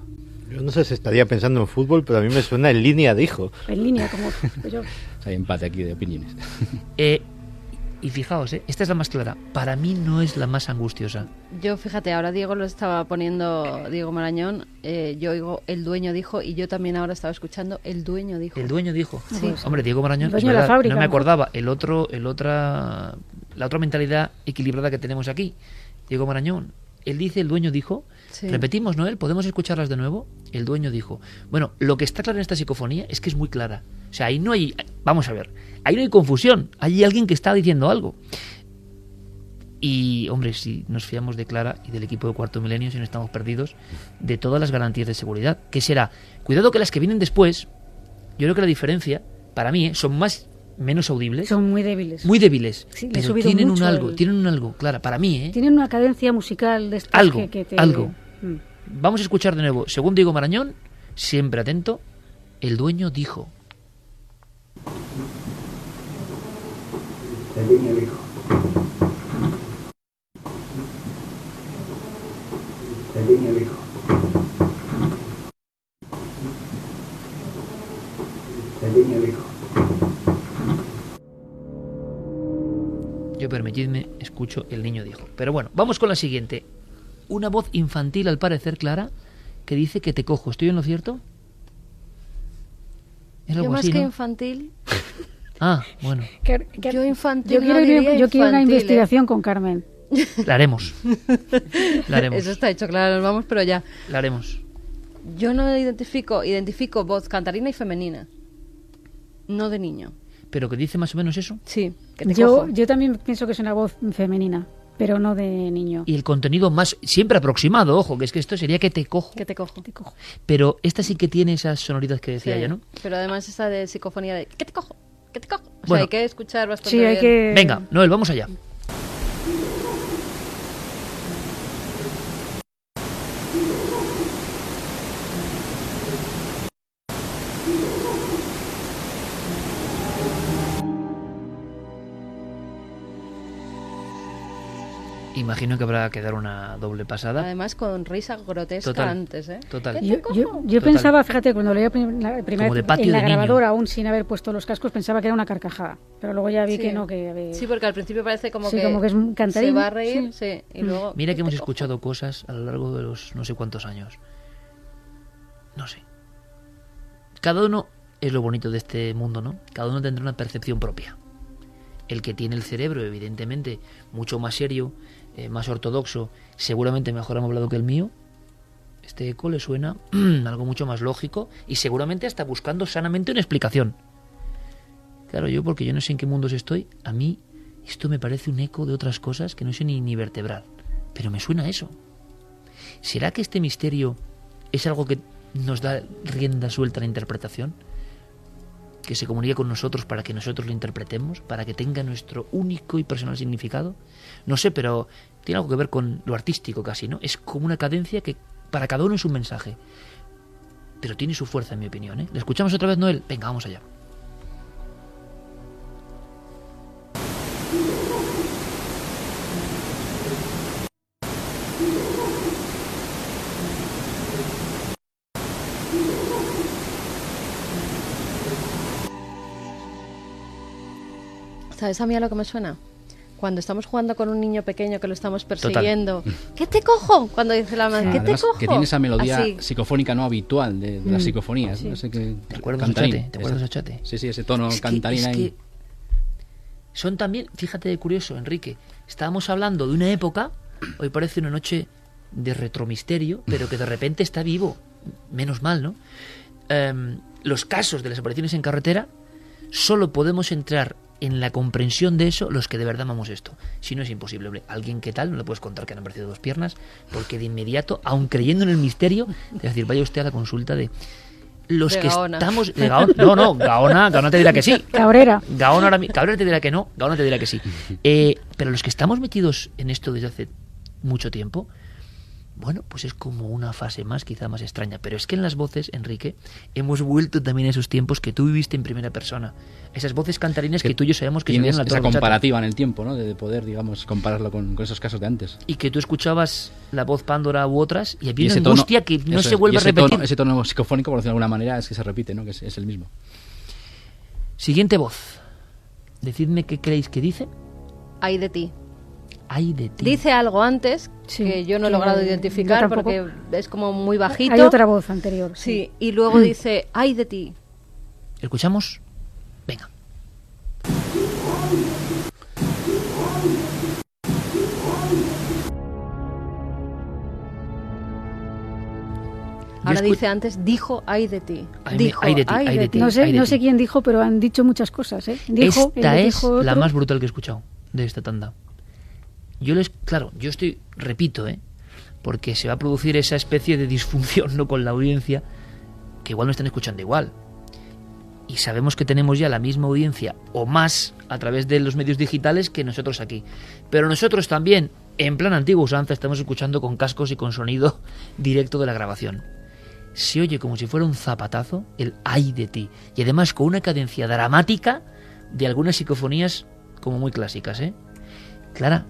Yo no sé si estaría pensando en fútbol, pero a mí me suena en línea, dijo. En línea, como yo. O <laughs> sea, hay empate aquí de opiniones. <laughs> Eh, y fijaos, eh, esta es la más clara. Para mí no es la más angustiosa. Yo, fíjate, ahora Diego lo estaba poniendo, Diego Marañón, eh, yo oigo el dueño dijo y yo también ahora estaba escuchando el dueño dijo. El dueño dijo. Sí. Hombre, Diego Marañón, es de verdad, fábrica, no me acordaba. El otro, el otra, la otra mentalidad equilibrada que tenemos aquí. Diego Marañón, él dice, el dueño dijo. Sí. Repetimos, Noel, ¿podemos escucharlas de nuevo? El dueño dijo. Bueno, lo que está claro en esta psicofonía es que es muy clara. O sea, ahí no hay, vamos a ver, ahí no hay confusión. Hay alguien que está diciendo algo. Y, hombre, si nos fiamos de Clara y del equipo de Cuarto Milenio, si no estamos perdidos, de todas las garantías de seguridad, que será, cuidado que las que vienen después, yo creo que la diferencia, para mí, ¿eh? son más menos audibles, Son muy débiles. muy débiles, Sí, pero tienen un algo, el- tienen un algo, Clara, para mí, ¿eh? Tienen una cadencia musical de Algo, que, que te... algo. Mm. Vamos a escuchar de nuevo, según Diego Marañón, siempre atento, el dueño dijo, El niño dijo. El niño dijo. El niño dijo. yo permitidme, escucho, el niño dijo. Pero bueno, vamos con la siguiente. Una voz infantil, al parecer, Clara, que dice que te cojo. ¿Estoy en lo cierto? Es Yo algo más así, que ¿no? infantil, Ah, bueno, yo infantil Yo no quiero, diría yo quiero una ¿eh? investigación con Carmen. <laughs> la haremos. La haremos. Eso está hecho, claro, nos vamos, pero ya. La haremos. Yo no identifico, identifico voz cantarina y femenina. No de niño. ¿Pero que dice más o menos eso? Sí, que te Yo, cojo. yo también pienso que es una voz femenina, pero no de niño. Y el contenido más, siempre aproximado, ojo, que es que esto sería que te cojo. Que te cojo. Pero esta sí que tiene esa sonoridad que decía Sí, ella, ¿no? Pero además esa de psicofonía de ¿qué te cojo? ¿Qué te cojo? O sea, Bueno. hay que escuchar bastante Sí, hay bien. que... Venga, Noel, vamos allá. Imagino que habrá que dar una doble pasada. Además con risa grotesca Total, antes, ¿eh? total. ¿Qué te Yo, cojo? yo, yo Total. pensaba, fíjate, cuando leía la primera Como de patio en la de niño. grabadora, aún sin haber puesto los cascos, pensaba que era una carcajada. Pero luego ya vi Sí. que no, que... eh, Sí, porque al principio parece como Sí, que, como que es un cantarín, se va a reír, sí. sí, y Mm. luego Mira que hemos cojo. escuchado cosas a lo largo de los no sé cuántos años. No sé. Cada uno es lo bonito de este mundo, ¿no? Cada uno tendrá una percepción propia. El que tiene el cerebro, evidentemente, mucho más serio, eh, más ortodoxo, seguramente mejor amoblado que el mío. Este eco le suena <clears throat> algo mucho más lógico y seguramente está buscando sanamente una explicación. Claro, yo porque yo no sé en qué mundos estoy, a mí esto me parece un eco de otras cosas que no sé ni, ni vertebrar. Pero me suena eso. ¿Será que este misterio es algo que nos da rienda suelta a la interpretación? ¿Que se comunica con nosotros para que nosotros lo interpretemos? ¿Para que tenga nuestro único y personal significado? No sé, pero tiene algo que ver con lo artístico casi, ¿no? Es como una cadencia que para cada uno es un mensaje. Pero tiene su fuerza, en mi opinión, ¿eh? ¿Le escuchamos otra vez, Noel? Venga, vamos allá. ¿Sabes a mí a lo que me suena? cuando estamos jugando con un niño pequeño que lo estamos persiguiendo, ¿qué te cojo? Cuando dice la madre, ¿qué te cojo? que tiene esa melodía Así. psicofónica no habitual de, de las Mm. psicofonías. Sí. No sé qué. ¿Te acuerdas, cantarín, Ochate? ¿Te acuerdas, ese- Ochate? Sí, sí, ese tono Es que- cantarín es ahí. que son también, fíjate de curioso, Enrique, estábamos hablando de una época, hoy parece una noche de retromisterio, pero que de repente está vivo, menos mal, ¿no? Em, los casos de las apariciones en carretera, solo podemos entrar en la comprensión de eso los que de verdad amamos esto. Si no es imposible, hombre, alguien que tal, no le puedes contar que han aparecido dos piernas, porque de inmediato, aun creyendo en el misterio, es decir, vaya usted a la consulta de los De que Gaona. estamos de Gaona- no no Gaona Gaona te dirá que sí Cabrera. Gaona ahora Cabrera te dirá que no Gaona te dirá que sí Eh, pero los que estamos metidos en esto desde hace mucho tiempo bueno, pues es como una fase más, quizá más extraña. Pero es que en las voces, Enrique, hemos vuelto también a esos tiempos que tú viviste en primera persona. Esas voces cantarinas que, tú y yo sabemos que se Tienes oían a esa comparativa en el tiempo, ¿no? De, de poder, digamos, compararlo con, con esos casos de antes. Y que tú escuchabas la voz Pándora u otras y había Y una tono- angustia que no se es, vuelve y a repetir. Tono, ese tono psicofónico, por decirlo de alguna manera, es que se repite, ¿no? Que es, es el mismo. Siguiente voz. Decidme qué creéis que dice. Ay de ti. Ay de ti. Dice algo antes que yo no he logrado identificar porque es como muy bajito. Hay otra voz anterior. Sí, y luego dice, ay de ti. ¿Escuchamos? Venga. Ahora dice antes, dijo, ay de ti. Ay, Dijo, ay de ti, ay de ti. No sé, no quién dijo, pero han dicho muchas cosas, ¿eh? Dijo, Esta es dijo la más brutal que he escuchado de esta tanda. Yo les, claro, yo estoy, repito, ¿eh? porque se va a producir esa especie de disfunción no con la audiencia, que igual no están escuchando igual. Y sabemos que tenemos ya la misma audiencia o más a través de los medios digitales que nosotros aquí. Pero nosotros también, en plan antiguo usanza, estamos escuchando con cascos y con sonido <laughs> directo de la grabación. Se oye como si fuera un zapatazo el ay de ti. Y además con una cadencia dramática de algunas psicofonías como muy clásicas, ¿eh? Clara,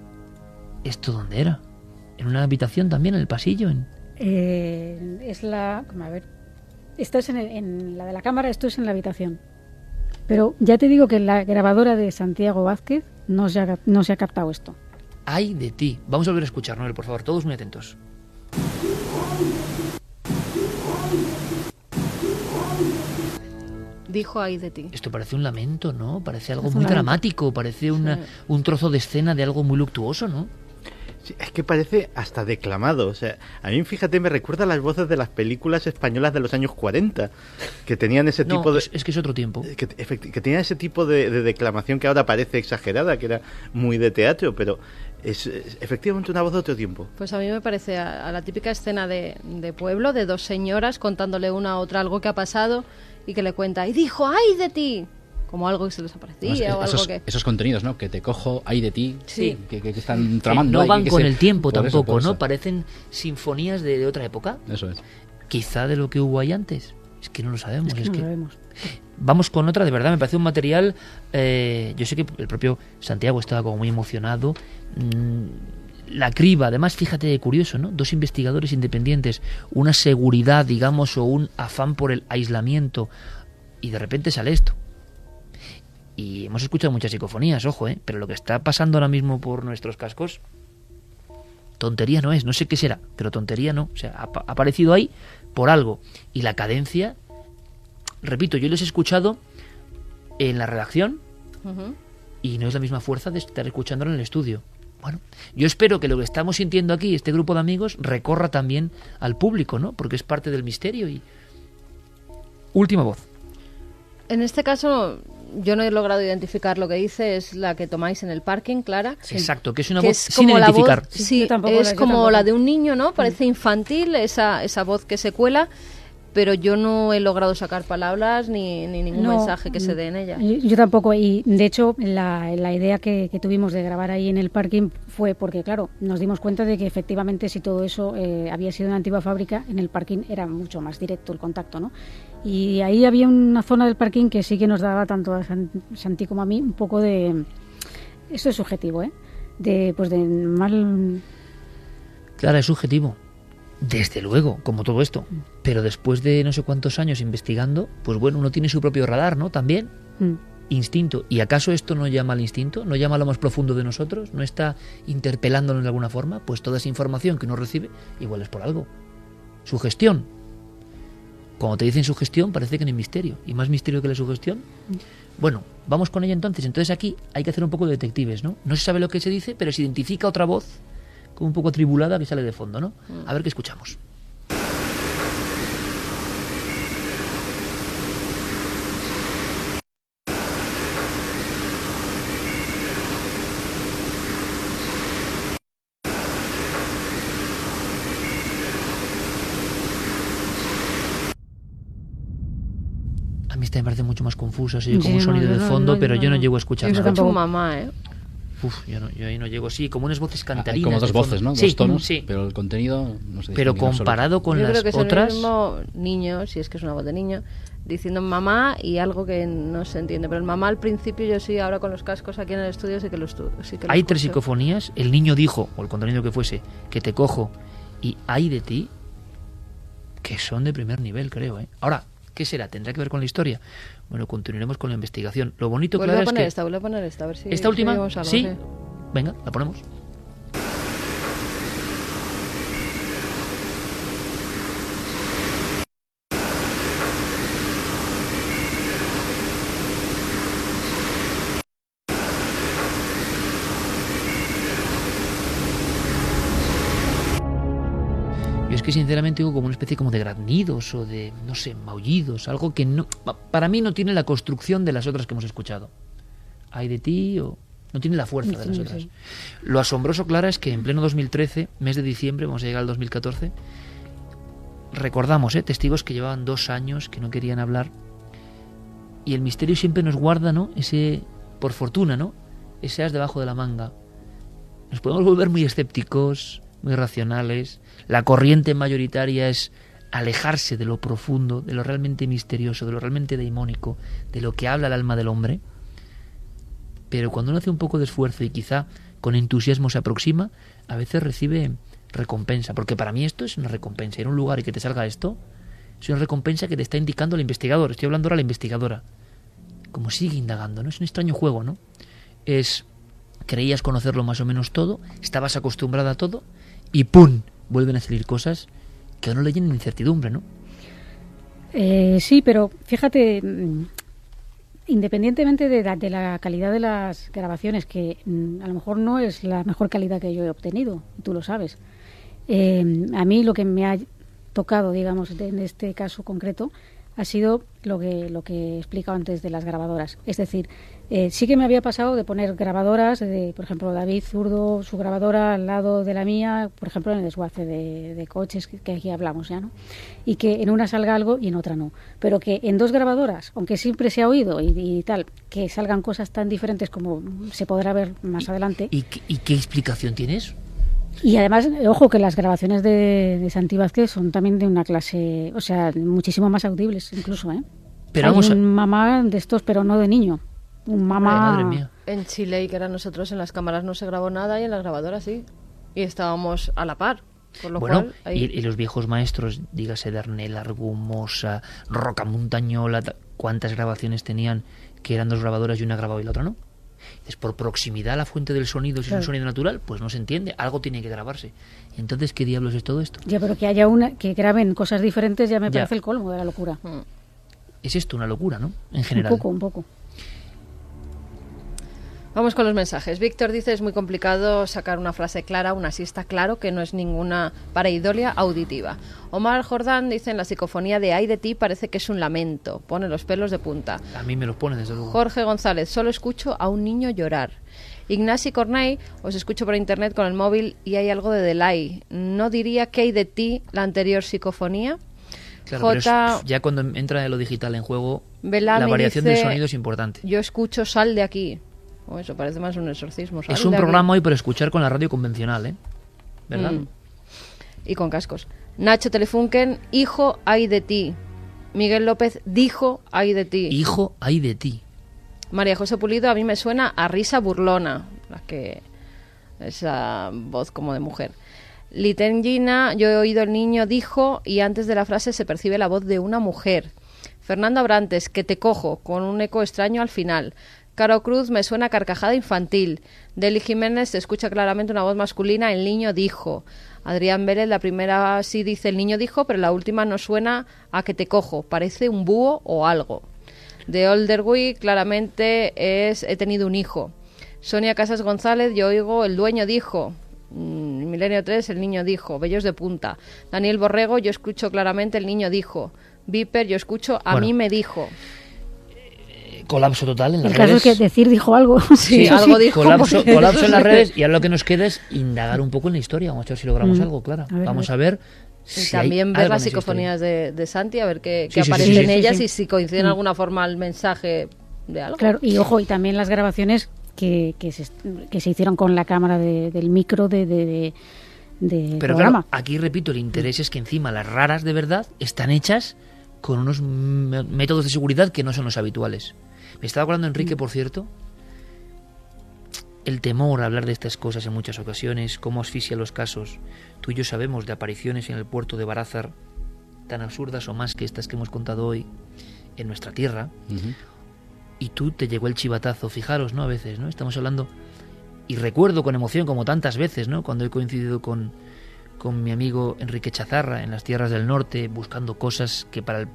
¿esto dónde era? ¿En una habitación también, en el pasillo? En... Eh, es la. A ver. Esto es en, el- en la de la cámara, esto es en la habitación. Pero ya te digo que en la grabadora de Santiago Vázquez no se ha, no se ha captado esto. Ay de ti. Vamos a volver a escuchar, Noel, por favor, todos muy atentos. Dijo, ay de ti. Esto parece un lamento, ¿no? Parece algo Parece muy dramático, parece una, Sí. un trozo de escena de algo muy luctuoso, ¿no? Sí, es que parece hasta declamado. O sea, a mí, fíjate, me recuerda a las voces de las películas españolas de los años 40, que tenían ese No, tipo de. es, es que es otro tiempo. Que, que tenían ese tipo de, de declamación que ahora parece exagerada, que era muy de teatro, pero es, es efectivamente una voz de otro tiempo. Pues a mí me parece a, a la típica escena de, de pueblo, de dos señoras contándole una a otra algo que ha pasado y que le cuenta, y dijo, ay de ti, como algo que se les aparecía Además, o algo esos, que... esos contenidos, ¿no? Que te cojo ahí de ti, Sí. que, que- que están tramando. no van que con se- el tiempo por tampoco, ¿no? eso. Parecen sinfonías de, de otra época. Eso es. Quizá de lo que hubo ahí antes. Es que no lo sabemos. Es que es no que- lo sabemos. Vamos con otra, de verdad, me parece un material. eh, yo sé que el propio Santiago estaba como muy emocionado. mm, la criba, además, fíjate de curioso, ¿no? Dos investigadores independientes, una seguridad, digamos, o un afán por el aislamiento, y de repente sale esto. Y hemos escuchado muchas psicofonías, ojo, ¿eh? Pero lo que está pasando ahora mismo por nuestros cascos, tontería no es, no sé qué será, pero tontería no. O sea, ha, aparecido ahí por algo. Y la cadencia, repito, yo les he escuchado en la redacción y no es la misma fuerza de estar escuchándolo en el estudio. Bueno, yo espero que lo que estamos sintiendo aquí, este grupo de amigos, recorra también al público, ¿no? Porque es parte del misterio y... Última voz. En este caso, yo no he logrado identificar lo que dice, es la que tomáis en el parking, Clara. Exacto, que es una Que voz es sin como la identificar. voz- sí, es la- como tampoco. la de un niño, ¿no? Parece infantil esa, esa voz que se cuela, pero yo no he logrado sacar palabras ni, ni ningún No, mensaje que se dé en ella. Yo, yo tampoco, y de hecho la, la idea que, que tuvimos de grabar ahí en el parking fue porque, claro, nos dimos cuenta de que efectivamente si todo eso eh, había sido una antigua fábrica, en el parking era mucho más directo el contacto, ¿no? Y ahí había una zona del parking que sí que nos daba tanto a San- Santi como a mí un poco de... Eso es subjetivo, ¿eh? De, pues de mal... Claro, es subjetivo. Desde luego, como todo esto. Pero después de no sé cuántos años investigando, pues bueno, uno tiene su propio radar, ¿no? También. Mm. instinto. ¿Y acaso esto no llama al instinto? ¿No llama a lo más profundo de nosotros? ¿No está interpelándonos de alguna forma? Pues toda esa información que uno recibe, igual es por algo. Sugestión. Cuando te dicen sugestión, parece que no hay misterio. ¿Y más misterio que la sugestión? Bueno, vamos con ella entonces. Entonces aquí hay que hacer un poco de detectives, ¿no? No se sabe lo que se dice, pero se identifica otra voz, como un poco atribulada, que sale de fondo, ¿no? A ver qué escuchamos. A mí esta me parece mucho más confusa, se oye como Sí, un sonido de fondo, no- pero yo no no. llego a escuchar Yo nada. escucho mamá, ¿eh? Uf, yo, no, yo ahí no llego. Sí, como unas voces Ah, Hay cantarinas. como dos voces, ¿no? Sí, dos tonos, sí. pero el contenido no se Pero comparado con Yo las creo que es otras... el mismo niño, si es que es una voz de niño, diciendo mamá y algo que no se entiende. Pero el mamá al principio, yo sí, ahora con los cascos aquí en el estudio, sí que lo, estu- sí que lo Hay tres psicofonías. El niño dijo, o el contenido que fuese, que te cojo y hay de ti, que son de primer nivel, creo. ¿eh? Ahora, ¿qué será? ¿Tendrá que ver con la historia? Bueno, continuaremos con la investigación. Lo bonito, Vuelve claro, a es poner que... esta, vuelve a poner esta, a ver si ¿Esta última? algo, ¿Sí? Venga, la ponemos. Que sinceramente digo como una especie como de graznidos o de, no sé, maullidos, algo que no, pa- para mí no tiene la construcción de las otras que hemos escuchado. Hay de ti o no tiene la fuerza de las Sí, otras. sí. Lo asombroso, Clara, es que en pleno 2013, mes de diciembre, vamos a llegar al 2014, recordamos, ¿eh? testigos que llevaban dos años, que no querían hablar, y el misterio siempre nos guarda, ¿no? Ese, por fortuna, ¿no? Ese as debajo de la manga. Nos podemos volver muy escépticos, muy racionales. La corriente mayoritaria es alejarse de lo profundo, de lo realmente misterioso, de lo realmente daimónico, de lo que habla el alma del hombre. Pero cuando uno hace un poco de esfuerzo y quizá con entusiasmo se aproxima, a veces recibe recompensa. Porque para mí esto es una recompensa. Ir a un lugar y que te salga esto, es una recompensa que te está indicando el investigador. Estoy hablando ahora a la investigadora. Como sigue indagando, ¿no? Es un extraño juego, ¿no? Es creías conocerlo más o menos todo, estabas acostumbrada a todo y ¡pum! vuelven a salir cosas que a uno le llenan incertidumbre, ¿no? Eh, sí, pero fíjate, mm, independientemente de la, calidad de las grabaciones, que mm, a lo mejor no es la mejor calidad que yo he obtenido, tú lo sabes. eh, a mí lo que me ha tocado, digamos, en este caso concreto, ha sido lo que, lo que he explicado antes de las grabadoras. Es decir, eh, sí que me había pasado de poner grabadoras, de, por ejemplo, David Zurdo, su grabadora al lado de la mía, por ejemplo, en el desguace de, de coches que, que aquí hablamos ya, ¿no? Y que en una salga algo y en otra no. Pero que en dos grabadoras, aunque siempre se ha oído y, y tal, que salgan cosas tan diferentes como se podrá ver más adelante. ¿Y, qué- y qué explicación tienes? Y además, ojo, que las grabaciones de, de Santi Vázquez son también de una clase, o sea, muchísimo más audibles incluso, ¿eh? Pero Hay vamos a- un mamá de estos, pero no de niño. Un mamá... En Chile, y que era nosotros en las cámaras no se grabó nada y en las grabadoras sí. Y estábamos a la par. Con lo Bueno, cual, ahí- y, y los viejos maestros, dígase Darnell, Argumosa, Roca Montañola, ta- ¿cuántas grabaciones tenían que eran dos grabadoras y una grababa y la otra no? Es por proximidad a la fuente del sonido, si es Claro. un sonido natural, pues no se entiende, algo tiene que grabarse. Entonces, ¿qué diablos es todo esto? Ya, pero que haya una, que graben cosas diferentes ya me Ya. parece el colmo de la locura. Es esto una locura, ¿no? En Un general. poco, un poco. Vamos con los mensajes. Víctor dice es muy complicado sacar una frase clara, una sí está claro que no es ninguna pareidolia auditiva. Omar Jordán dice en la psicofonía de Ay de ti parece que es un lamento, pone los pelos de punta. A mí me los pone, desde luego. Jorge González, solo escucho a un niño llorar. Ignasi Corney, os escucho por internet con el móvil y hay algo de delay. ¿No diría que hay de ti la anterior psicofonía? Claro, es- J. ya cuando entra lo digital en juego, Belami la variación dice, del sonido es importante. Yo escucho sal de aquí. Oh, eso parece más un exorcismo. Es un programa hoy para escuchar con la radio convencional, ¿eh? ¿Verdad? Mm. Y con cascos. Nacho Telefunken, hijo, hay de ti. Miguel López dijo, hay de ti. Hijo, hay de ti. María José Pulido, a mí me suena a risa burlona, la que esa voz como de mujer. Litengina, yo he oído el niño dijo y antes de la frase se percibe la voz de una mujer. Fernando Abrantes, que te cojo, con un eco extraño al final. Caro Cruz, me suena carcajada infantil. Deli Jiménez, se escucha claramente una voz masculina, el niño dijo. Adrián Vélez, la primera sí dice el niño dijo, pero la última no suena a que te cojo, parece un búho o algo. De Olderwick, claramente es he tenido un hijo. Sonia Casas González, yo oigo el dueño dijo. Mm, Milenio 3, el niño dijo. Bellos de punta. Daniel Borrego, yo escucho claramente el niño dijo. Viper, yo escucho a Bueno. mí me dijo. Colapso total en las El caso redes. es que decir dijo algo. <laughs> Sí, algo dijo. Colapso, porque- colapso en las redes y ahora lo que nos queda es indagar un poco en la historia. Vamos a ver si logramos Mm. algo, claro. A ver, Vamos a ver. Y si también ver las psicofonías de, de Santi, a ver qué, qué sí, sí, aparece sí, en sí, ellas sí. y si coincide de Mm. alguna forma el mensaje de algo. Claro, y ojo, y también las grabaciones que, que, se, que se hicieron con la cámara de- del micro de, de, de- de Pero programa. claro, aquí repito, el interés es que encima las raras de verdad están hechas con unos métodos de seguridad que no son los habituales. Me estaba acordando Enrique, por cierto, el temor a hablar de estas cosas en muchas ocasiones, cómo asfixia los casos. Tú y yo sabemos de apariciones en el puerto de Barázar tan absurdas o más que estas que hemos contado hoy en nuestra tierra. Y tú te llegó el chivatazo, fijaros, ¿no? A veces, ¿no? Estamos hablando y recuerdo con emoción como tantas veces, ¿no? Cuando he coincidido con, con mi amigo Enrique Chazarra en las tierras del norte buscando cosas que para el-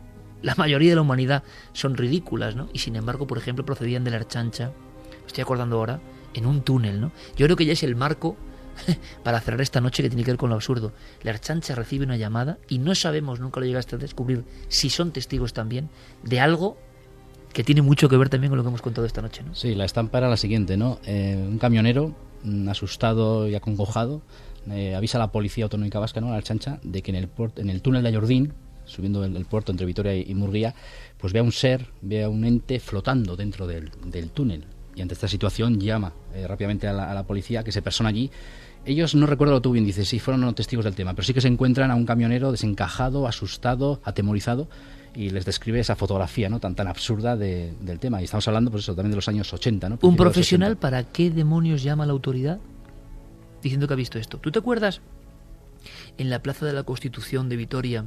la mayoría de la humanidad son ridículas, ¿no? Y sin embargo, por ejemplo, procedían de la Archancha, me estoy acordando ahora, en un túnel, ¿no? Yo creo que ya es el marco <laughs> para cerrar esta noche que tiene que ver con lo absurdo. La Archancha recibe una llamada y no sabemos, nunca lo llegaste a descubrir, si son testigos también de algo que tiene mucho que ver también con lo que hemos contado esta noche, ¿no? Sí, la estampa era la siguiente, ¿no? Eh, un camionero, mm, asustado y acongojado, eh, avisa a la policía autonómica vasca, ¿no? A la chancha, de que en el, puert- en el túnel de Ayordín, subiendo el, el puerto entre Vitoria y, y Murguía, pues ve a un ser, ve a un ente flotando dentro del, del túnel. Y ante esta situación llama eh, rápidamente a la, a la policía que se persona allí. Ellos no recuerdo lo tú bien dices, si fueron testigos del tema, pero sí que se encuentran a un camionero desencajado, asustado, atemorizado y les describe esa fotografía no tan tan absurda de- del tema. Y estamos hablando, pues eso, también de los años 80, ¿no? ¿Un profesional 80. para qué demonios llama a la autoridad diciendo que ha visto esto? ¿Tú te acuerdas en la Plaza de la Constitución de Vitoria?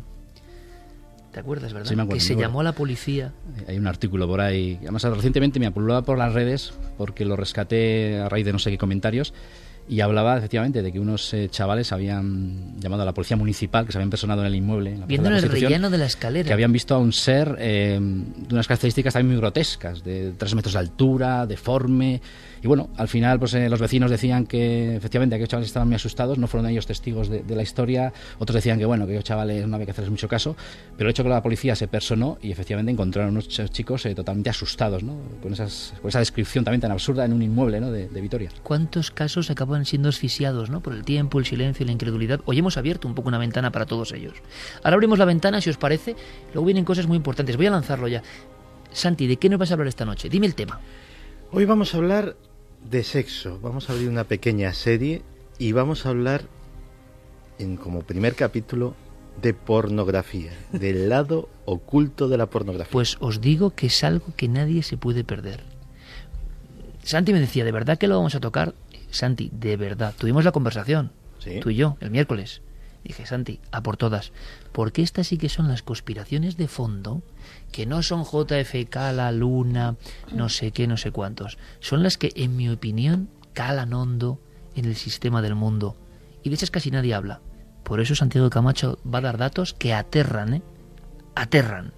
¿Te acuerdas, verdad? Sí, me acuerdo, que me se llamó a la policía. Hay un artículo por ahí. Además, recientemente me apulaba por las redes porque lo rescaté a raíz de no sé qué comentarios. Y hablaba efectivamente de que unos eh, chavales habían llamado a la policía municipal, que se habían personado en el inmueble. En la Viendo en el rellano de la escalera. Que habían visto a un ser eh, de unas características también muy grotescas, de tres metros de altura, deforme. Y bueno, al final pues eh, los vecinos decían que efectivamente aquellos chavales estaban muy asustados, no fueron ellos testigos de, de la historia. Otros decían que bueno, que aquellos chavales no había que hacerles mucho caso. Pero el hecho que la policía se personó y efectivamente encontraron unos ch- chicos eh, totalmente asustados, ¿no? Con, esas, con esa descripción también tan absurda en un inmueble ¿no? de, de Vitoria. ¿Cuántos casos acaban siendo asfixiados ¿no? por el tiempo, el silencio y la incredulidad? Hoy hemos abierto un poco una ventana para todos ellos. Ahora abrimos la ventana, si os parece. Luego vienen cosas muy importantes. Voy a lanzarlo ya. Santi, ¿de qué nos vas a hablar esta noche? Dime el tema. Hoy vamos a hablar de sexo. Vamos a abrir una pequeña serie y vamos a hablar en como primer capítulo de pornografía, del <laughs> lado oculto de la pornografía. Pues os digo que es algo que nadie se puede perder. Santi me decía, ¿de verdad que lo vamos a tocar? Santi, de verdad. Tuvimos la conversación, Sí. tú y yo, el miércoles. Dije, Santi, a por todas. Porque estas sí que son las conspiraciones de fondo, que no son JFK, la luna, no sé qué, no sé cuántos. Son las que, en mi opinión, calan hondo en el sistema del mundo. Y de esas casi nadie habla. Por eso Santiago Camacho va a dar datos que aterran, ¿eh? Aterran.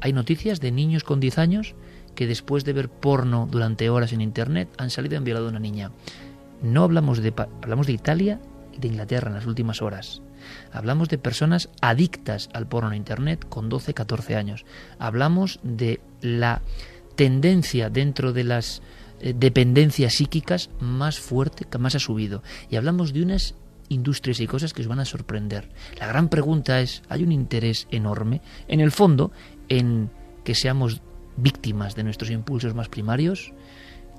Hay noticias de niños con 10 años que después de ver porno durante horas en internet han salido y han violado a una niña. No hablamos de hablamos de Italia y de Inglaterra en las últimas horas. Hablamos de personas adictas al porno en internet con 12, 14 años. Hablamos de la tendencia dentro de las eh, dependencias psíquicas más fuerte que más ha subido. Y hablamos de unas industrias y cosas que os van a sorprender. La gran pregunta es, ¿hay un interés enorme en el fondo en que seamos víctimas de nuestros impulsos más primarios?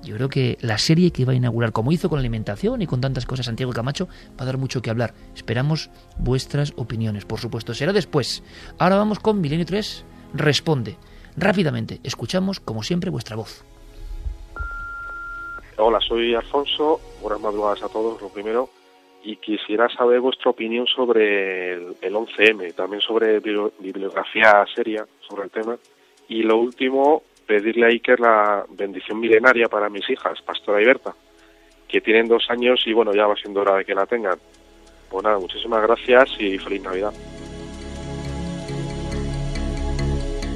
Yo creo que la serie que va a inaugurar, como hizo con la alimentación y con tantas cosas Santiago Camacho, va a dar mucho que hablar. Esperamos vuestras opiniones, por supuesto. Será después. Ahora vamos con Milenio 3. Responde. Rápidamente, escuchamos, como siempre, vuestra voz. Hola, soy Alfonso. Buenas madrugadas a todos, lo primero. y quisiera saber vuestra opinión sobre el, el 11M, también sobre bibli- bibliografía seria sobre el tema. Y lo último, pedirle a Iker la bendición milenaria para mis hijas, Pastora y Berta, que tienen dos años y bueno, ya va siendo hora de que la tengan. Pues nada, muchísimas gracias y feliz Navidad.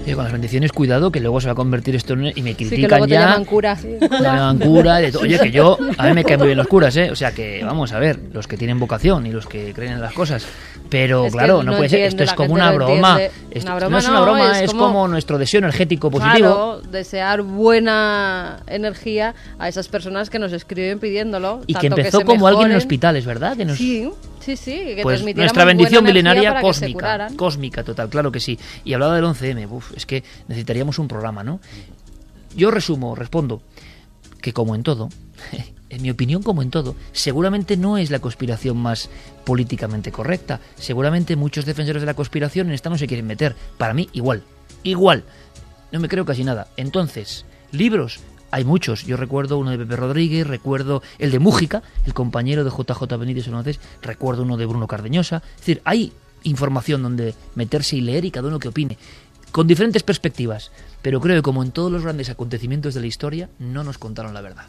Y con las bendiciones, cuidado, que luego se va a convertir esto en... Y me Sí, que critican luego te ya. llaman cura. Me llaman cura, de todo. Oye, que yo, a mí me caen muy bien los curas, ¿eh? O sea que, vamos a ver, los que tienen vocación y los que creen en las cosas. Pero Es claro, no, no puede ser, esto es como una broma. entiende. Esto- Una broma no es una no, broma, es es, como- como... nuestro deseo energético positivo. Claro, desear buena energía a esas personas que nos escriben pidiéndolo. y que empezó como alguien en hospitales, ¿verdad? Que nos- Sí, sí, sí, que pues nuestra bendición milenaria cósmica, cósmica total, claro que sí. Y hablaba del 11M, uf, es que necesitaríamos un programa, ¿no? Yo resumo, respondo, que como en todo, <laughs> en mi opinión como en todo, seguramente no es la conspiración más políticamente correcta. Seguramente muchos defensores de la conspiración en esta no se quieren meter. Para mí, igual, igual. No me creo casi nada. Entonces, libros, hay muchos. Yo recuerdo uno de Pepe Rodríguez, recuerdo el de Mújica, el compañero de JJ Benítez entonces, recuerdo uno de Bruno Cardeñosa. Es decir, hay información donde meterse y leer y cada uno que opine, con diferentes perspectivas. Pero creo que como en todos los grandes acontecimientos de la historia, no nos contaron la verdad.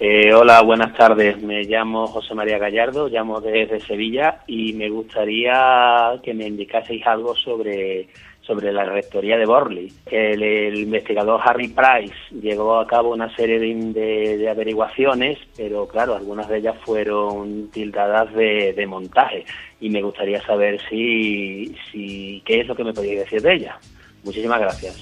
Eh, hola, buenas tardes. Me llamo José María Gallardo, llamo desde Sevilla y me gustaría que me indicaseis algo sobre, sobre la rectoría de Borley. El, investigador Harry Price llevó a cabo una serie de, de- de averiguaciones, pero claro, algunas de ellas fueron tildadas de, de montaje y me gustaría saber si, si qué es lo que me podéis decir de ella. Muchísimas gracias.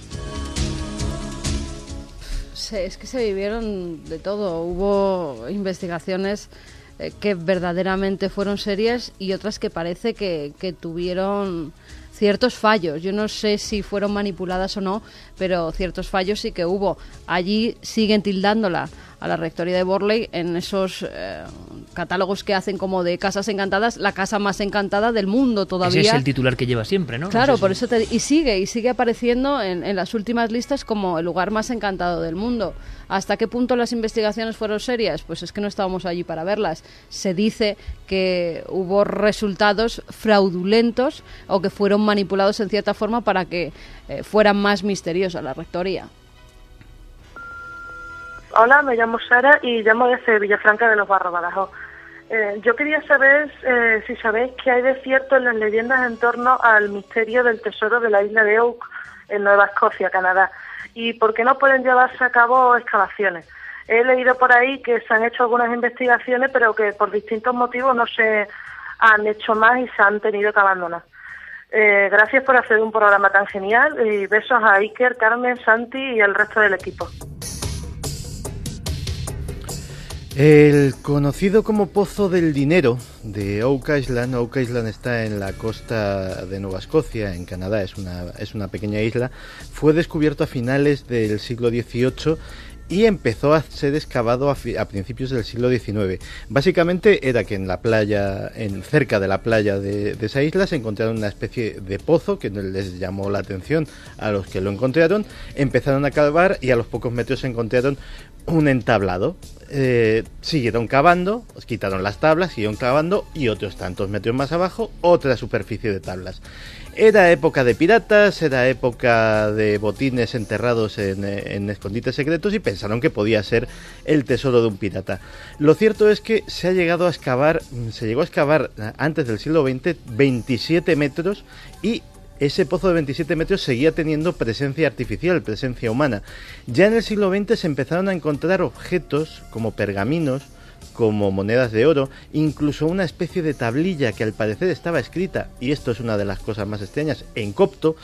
Es que se vivieron de todo. Hubo investigaciones eh, que verdaderamente fueron serias y otras que parece que, que tuvieron ciertos fallos. Yo no sé si fueron manipuladas o no, pero ciertos fallos sí que hubo. Allí siguen tildándola a la rectoría de Borley en esos eh, catálogos que hacen como de casas encantadas, la casa más encantada del mundo todavía. Ese es el titular que lleva siempre, ¿no? Claro, por eso te, y sigue y sigue apareciendo en, en las últimas listas como el lugar más encantado del mundo. ¿Hasta qué punto las investigaciones fueron serias? Pues es que no estábamos allí para verlas. Se dice que hubo resultados fraudulentos o que fueron manipulados en cierta forma para que eh, fuera más misteriosa la rectoría. Hola, me llamo Sara y llamo desde Villafranca de los Barros Badajoz. Eh, yo quería saber eh, si sabéis qué hay de cierto en las leyendas en torno al misterio del tesoro de la isla de Oak en Nueva Escocia, Canadá, y por qué no pueden llevarse a cabo excavaciones. He leído por ahí que se han hecho algunas investigaciones, pero que por distintos motivos no se han hecho más y se han tenido que abandonar. Eh, gracias por hacer un programa tan genial y besos a Iker, Carmen, Santi y al resto del equipo. El conocido como Pozo del Dinero de Oak Island, Oak Island está en la costa de Nueva Escocia, en Canadá, es una, es una pequeña isla, fue descubierto a finales del siglo XVIII y empezó a ser excavado a, principios del siglo XIX. Básicamente era que en la playa, en cerca de la playa de, de esa isla, se encontraron una especie de pozo que les llamó la atención a los que lo encontraron, empezaron a cavar y a los pocos metros se encontraron un entablado. Eh, siguieron cavando, quitaron las tablas, siguieron cavando y otros tantos metros más abajo, otra superficie de tablas. Era época de piratas, era época de botines enterrados en, en escondites secretos y pensaron que podía ser el tesoro de un pirata. Lo cierto es que se ha llegado a excavar, se llegó a excavar eh, antes del siglo XX 27 metros y ese pozo de 27 metros seguía teniendo presencia artificial, presencia humana. Ya en el siglo XX se empezaron a encontrar objetos como pergaminos, como monedas de oro, incluso una especie de tablilla que al parecer estaba escrita, y esto es una de las cosas más extrañas, en copto,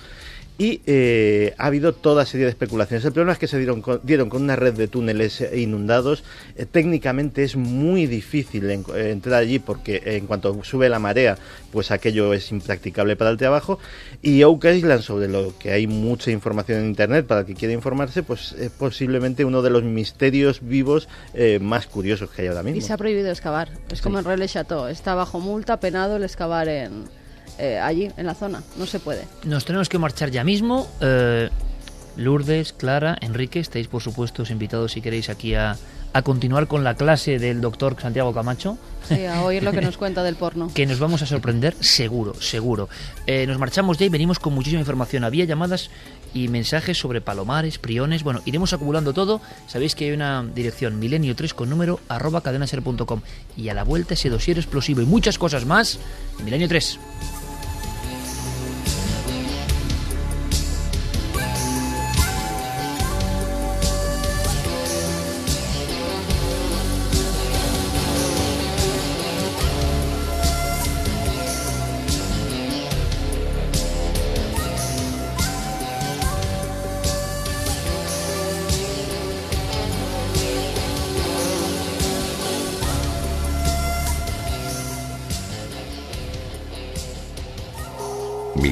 y eh, ha habido toda serie de especulaciones. El problema es que se dieron con, dieron con una red de túneles eh, inundados. Eh, técnicamente es muy difícil en- eh, entrar allí porque en cuanto sube la marea, pues aquello es impracticable para el trabajo. Y Oak Island, sobre lo que hay mucha información en internet para el que quiera informarse, pues es posiblemente uno de los misterios vivos eh, más curiosos que hay ahora mismo. Y se ha prohibido excavar. Es como en Relais Chateau. Está bajo multa, penado el excavar en, eh, allí, en la zona. No se puede. Nos tenemos que marchar ya mismo. Eh, Lourdes, Clara, Enrique, estáis por supuesto invitados si queréis aquí a, a continuar con la clase del doctor Santiago Camacho. Sí, a oír lo que nos cuenta del porno. <laughs> que nos vamos a sorprender, seguro, seguro. Eh, nos marchamos ya y venimos con muchísima información. Había llamadas y mensajes sobre palomares, priones. Bueno, iremos acumulando todo. Sabéis que hay una dirección milenio 3 con número arroba cadenaser.com. Y a la vuelta ese dossier explosivo y muchas cosas más. Milenio 3.